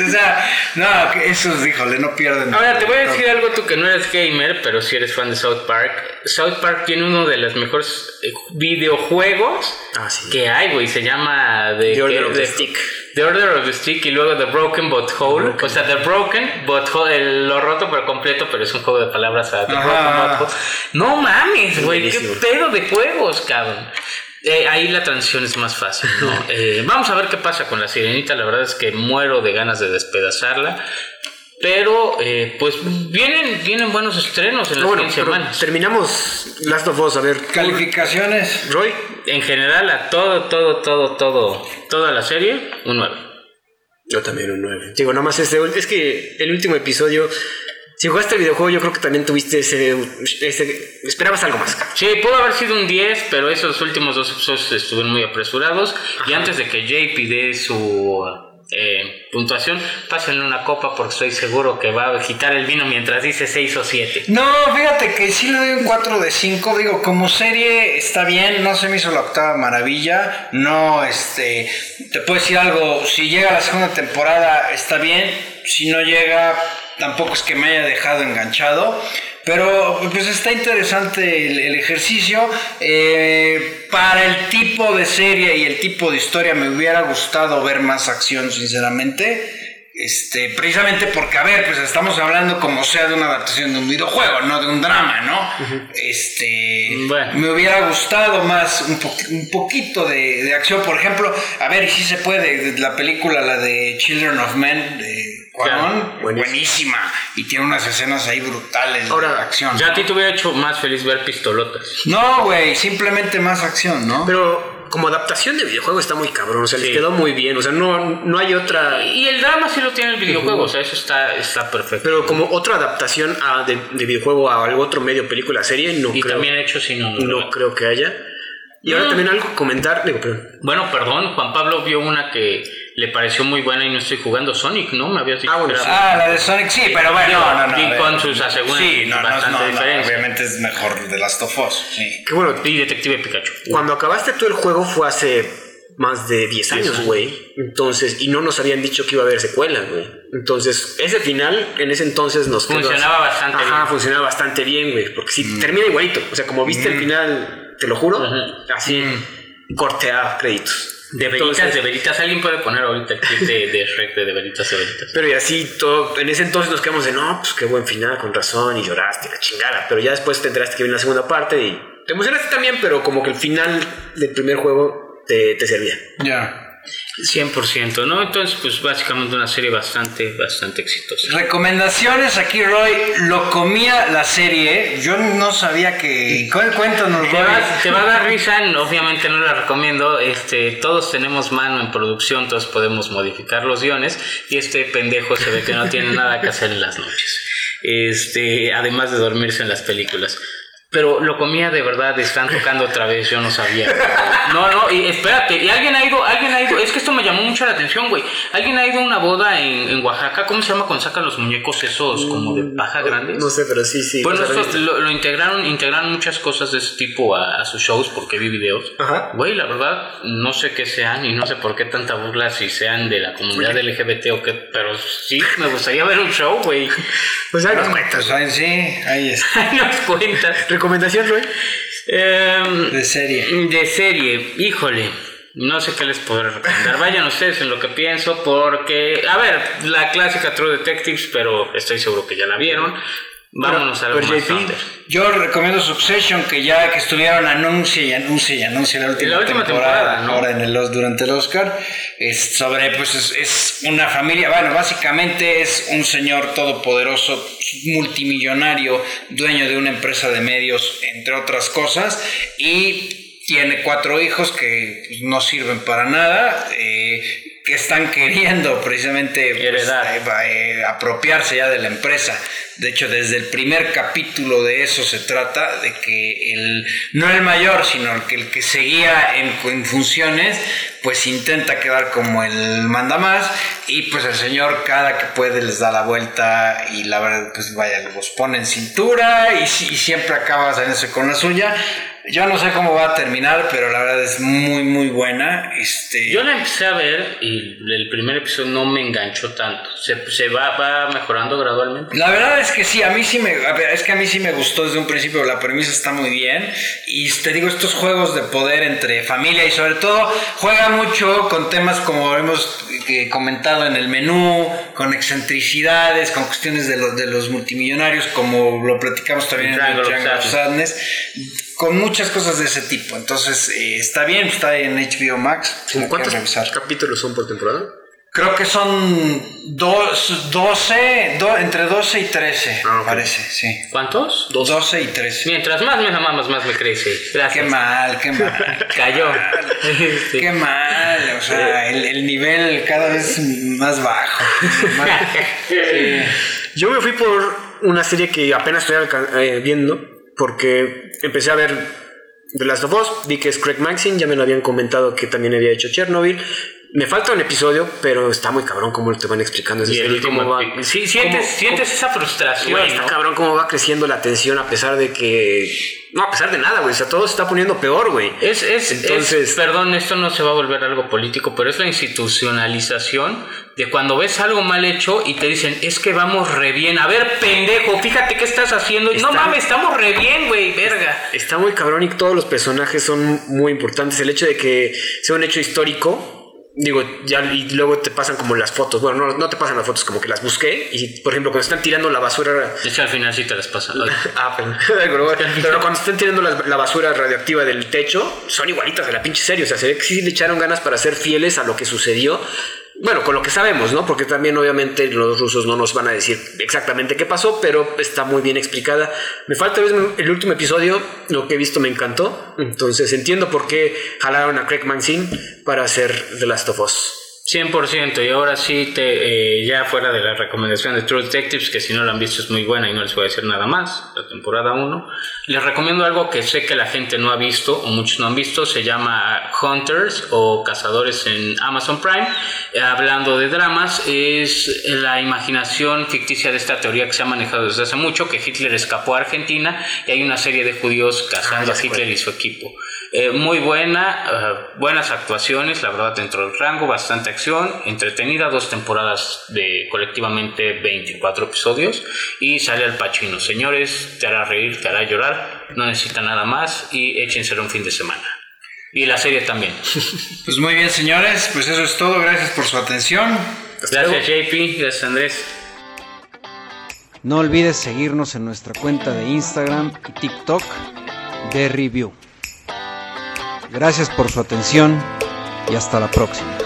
o sea, no, que esos, híjole, no pierden. Ahora, te voy a decir algo tú que no eres gamer, pero si eres fan de South Park. South Park tiene uno de los mejores eh, videojuegos ah, que hay, güey, se llama The, Order of the Stick. The Order of the Stick y luego The Broken But Whole. O sea, The Broken But Whole, lo roto pero completo, pero es un juego de palabras a The Broken But No mames, güey, qué pedo de juegos, cabrón. Eh, ahí la transición es más fácil, ¿no? Eh, vamos a ver qué pasa con la sirenita. La verdad es que muero de ganas de despedazarla. Pero, eh, pues, vienen, vienen buenos estrenos en las bueno, semanas. Terminamos Last of Us, a ver. ¿Calificaciones? Roy. En general, a todo, todo, todo, todo, toda la serie, un 9. Yo también un 9. Digo, nomás este, es que el último episodio si jugaste el videojuego, yo creo que también tuviste ese, Esperabas algo más. Sí, pudo haber sido un 10, pero esos últimos dos episodios estuvieron muy apresurados. Y antes de que JP dé su eh, puntuación, pásenle una copa porque estoy seguro que va a quitar el vino mientras dice 6 o 7. No, fíjate que sí le doy un 4 de 5. Digo, como serie está bien, no se me hizo la octava maravilla. No, este, te puedo decir algo, si llega la segunda temporada está bien, si no llega, tampoco es que me haya dejado enganchado. Pero pues está interesante el, ejercicio. Eh, para el tipo de serie y el tipo de historia me hubiera gustado ver más acción, sinceramente. Este, precisamente porque, a ver, pues estamos hablando como sea de una adaptación de un videojuego, no de un drama, ¿no? Este, me hubiera gustado más un, un poquito de, acción, por ejemplo, a ver, si se puede, la película, la de Children of Men, de buenísima. Y tiene unas escenas ahí brutales Ahora, de acción. Ya a ti te hubiera hecho más feliz ver pistolotas. No, güey, simplemente más acción, ¿no? Pero como adaptación de videojuego está muy cabrón, o sea, les quedó muy bien, o sea, no, no hay otra... Y el drama sí lo tiene el videojuego, o sea, eso está, está perfecto. Pero como otra adaptación a, de, videojuego a algo otro medio, película, serie, no y también hecho, sí, no. No, creo que haya. Y ahora también algo comentar, digo, perdón. Bueno, perdón, Juan Pablo vio una que le pareció muy buena y no estoy jugando Sonic, ¿no? Me había dicho. Ah, ah, la de Sonic sí, pero bueno, no, no, Y con sus aseguranzas sí, no, bastante diferencia. obviamente es mejor de Last of Us, sí. Qué bueno. Y Detective Pikachu. Cuando acabaste tú el juego fue hace más de 10 años, güey. Entonces, y no nos habían dicho que iba a haber secuelas, güey. Entonces, ese final, en ese entonces nos Funcionaba bastante bien. Ajá, funcionaba bastante bien, güey. Porque si mm. termina igualito. O sea, como viste el mm. final, te lo juro, así, mm. cortea créditos. De veritas, de veritas. Alguien puede poner ahorita el clip de, de Shrek de, de veritas, de veritas. Pero y así todo. En ese entonces nos quedamos de no, pues qué buen final, con razón, y lloraste, la chingada. Pero ya después te enteraste que viene la segunda parte y te emocionaste también, pero como que el final del primer juego te, te servía. Ya. 100%, ¿no? Entonces, pues básicamente una serie bastante, bastante exitosa. Recomendaciones aquí, Roy. Lo comía la serie. Yo no sabía que. Cuéntanos, Roy. Te va, a dar risa, obviamente no la recomiendo. Este, todos tenemos mano en producción, todos podemos modificar los guiones. Y este pendejo se ve que no tiene nada que hacer en las noches. Este, además de dormirse en las películas. Pero lo comía de verdad, están tocando otra vez, yo no sabía. No, no, y espérate, y alguien ha ido, alguien ha ido, es que esto me llamó mucho la atención, güey. Alguien ha ido a una boda en, en Oaxaca, ¿cómo se llama cuando sacan los muñecos esos como de paja grandes? No sé, pero sí, sí. Bueno, lo, integraron, integraron muchas cosas de ese tipo a, sus shows porque vi videos. Ajá. Güey, la verdad, no sé qué sean y no sé por qué tanta burla si sean de la comunidad LGBT o qué, pero sí, me gustaría ver un show, güey. Pues ahí nos cuentas. Sí, ahí está. Ahí nos cuentas recomendación, Roy? Em, de serie. De serie, híjole. No sé qué les podré recomendar. Vayan ustedes en lo que pienso, porque, a ver, la clásica True Detectives, pero estoy seguro que ya la vieron. Vámonos a la más Yo recomiendo Succession, que ya que estuvieron anuncia y anuncia y anuncia la última, la última temporada, ahora en el, durante el Oscar, es sobre, pues es, una familia, bueno, básicamente es un señor todopoderoso, multimillonario, dueño de una empresa de medios, entre otras cosas, y tiene cuatro hijos que pues, no sirven para nada. Eh, que están queriendo precisamente pues, eh, eh, apropiarse ya de la empresa. De hecho, desde el primer capítulo de eso se trata, de que el, no el mayor, sino el que, el que seguía en, funciones, pues intenta quedar como el manda más y pues el señor cada que puede les da la vuelta y la verdad, pues vaya, los pone en cintura y, y siempre acaba saliéndose con la suya. Yo no sé cómo va a terminar, pero la verdad es muy, muy buena. Este... Yo la empecé a ver y el primer episodio no me enganchó tanto. Se, se va, va, mejorando gradualmente. La verdad es que sí, a mí sí me, es que a mí sí me gustó desde un principio. La premisa está muy bien. Y te digo, estos juegos de poder entre familia y sobre todo juega mucho con temas como hemos comentado en el menú, con excentricidades, con cuestiones de los, de los multimillonarios, como lo platicamos también en el Triangle of Sadness con muchas cosas de ese tipo. Entonces, eh, está bien, está en HBO Max. ¿Cuántos capítulos son por temporada? Creo que son dos, 12, entre 12 y 13, ah, me parece, sí. ¿Cuántos? 12 y 13. Mientras más me amamos, más me crece. Qué mal, qué mal. Cayó. Qué mal, o sea, el, el, nivel cada vez más bajo. Yo me fui por una serie que apenas estoy eh, viendo, porque empecé a ver The Last of Us, vi que es Craig Maxine, ya me lo habían comentado que también había hecho Chernobyl. Me falta un episodio, pero está muy cabrón cómo te van explicando ese serie. Cómo va, sí, sientes, sientes esa frustración. está cabrón cómo va creciendo la tensión a pesar de que. No, a pesar de nada, güey. O sea, todo se está poniendo peor, güey. Es, es, Entonces, perdón, esto no se va a volver algo político, pero es la institucionalización de cuando ves algo mal hecho y te dicen, es que vamos re bien. A ver, pendejo, fíjate qué estás haciendo. no mames, estamos re bien, güey, verga. Está muy cabrón y todos los personajes son muy importantes. El hecho de que sea un hecho histórico digo, ya y luego te pasan como las fotos. Bueno, no, no, te pasan las fotos, como que las busqué. Y por ejemplo, cuando están tirando la basura. Es al final sí te las pasan. ah, pero, cuando están tirando la, basura radioactiva del techo, son igualitas a la pinche serie. O sea, se ve que sí le echaron ganas para ser fieles a lo que sucedió. Bueno, con lo que sabemos, ¿no? Porque también obviamente los rusos no nos van a decir exactamente qué pasó, pero está muy bien explicada. Me falta el último episodio, lo que he visto me encantó, entonces entiendo por qué jalaron a Craig Manzin para hacer The Last of Us. 100%, y ahora sí, te, eh, ya fuera de la recomendación de True Detectives, que si no la han visto es muy buena y no les voy a decir nada más, la temporada 1, les recomiendo algo que sé que la gente no ha visto o muchos no han visto, se llama Hunters o Cazadores en Amazon Prime, eh, hablando de dramas, es la imaginación ficticia de esta teoría que se ha manejado desde hace mucho, que Hitler escapó a Argentina y hay una serie de judíos cazando ah, a Hitler y su equipo. Eh, muy buena, eh, buenas actuaciones, la verdad, dentro del rango, bastante acción, entretenida, dos temporadas de colectivamente 24 episodios y sale al Pachino. Señores, te hará reír, te hará llorar, no necesita nada más y échenselo un fin de semana. Y la serie también. Pues muy bien, señores, pues eso es todo. Gracias por su atención. Gracias, JP. Gracias, Andrés. No olvides seguirnos en nuestra cuenta de Instagram y TikTok de Review. Gracias por su atención y hasta la próxima.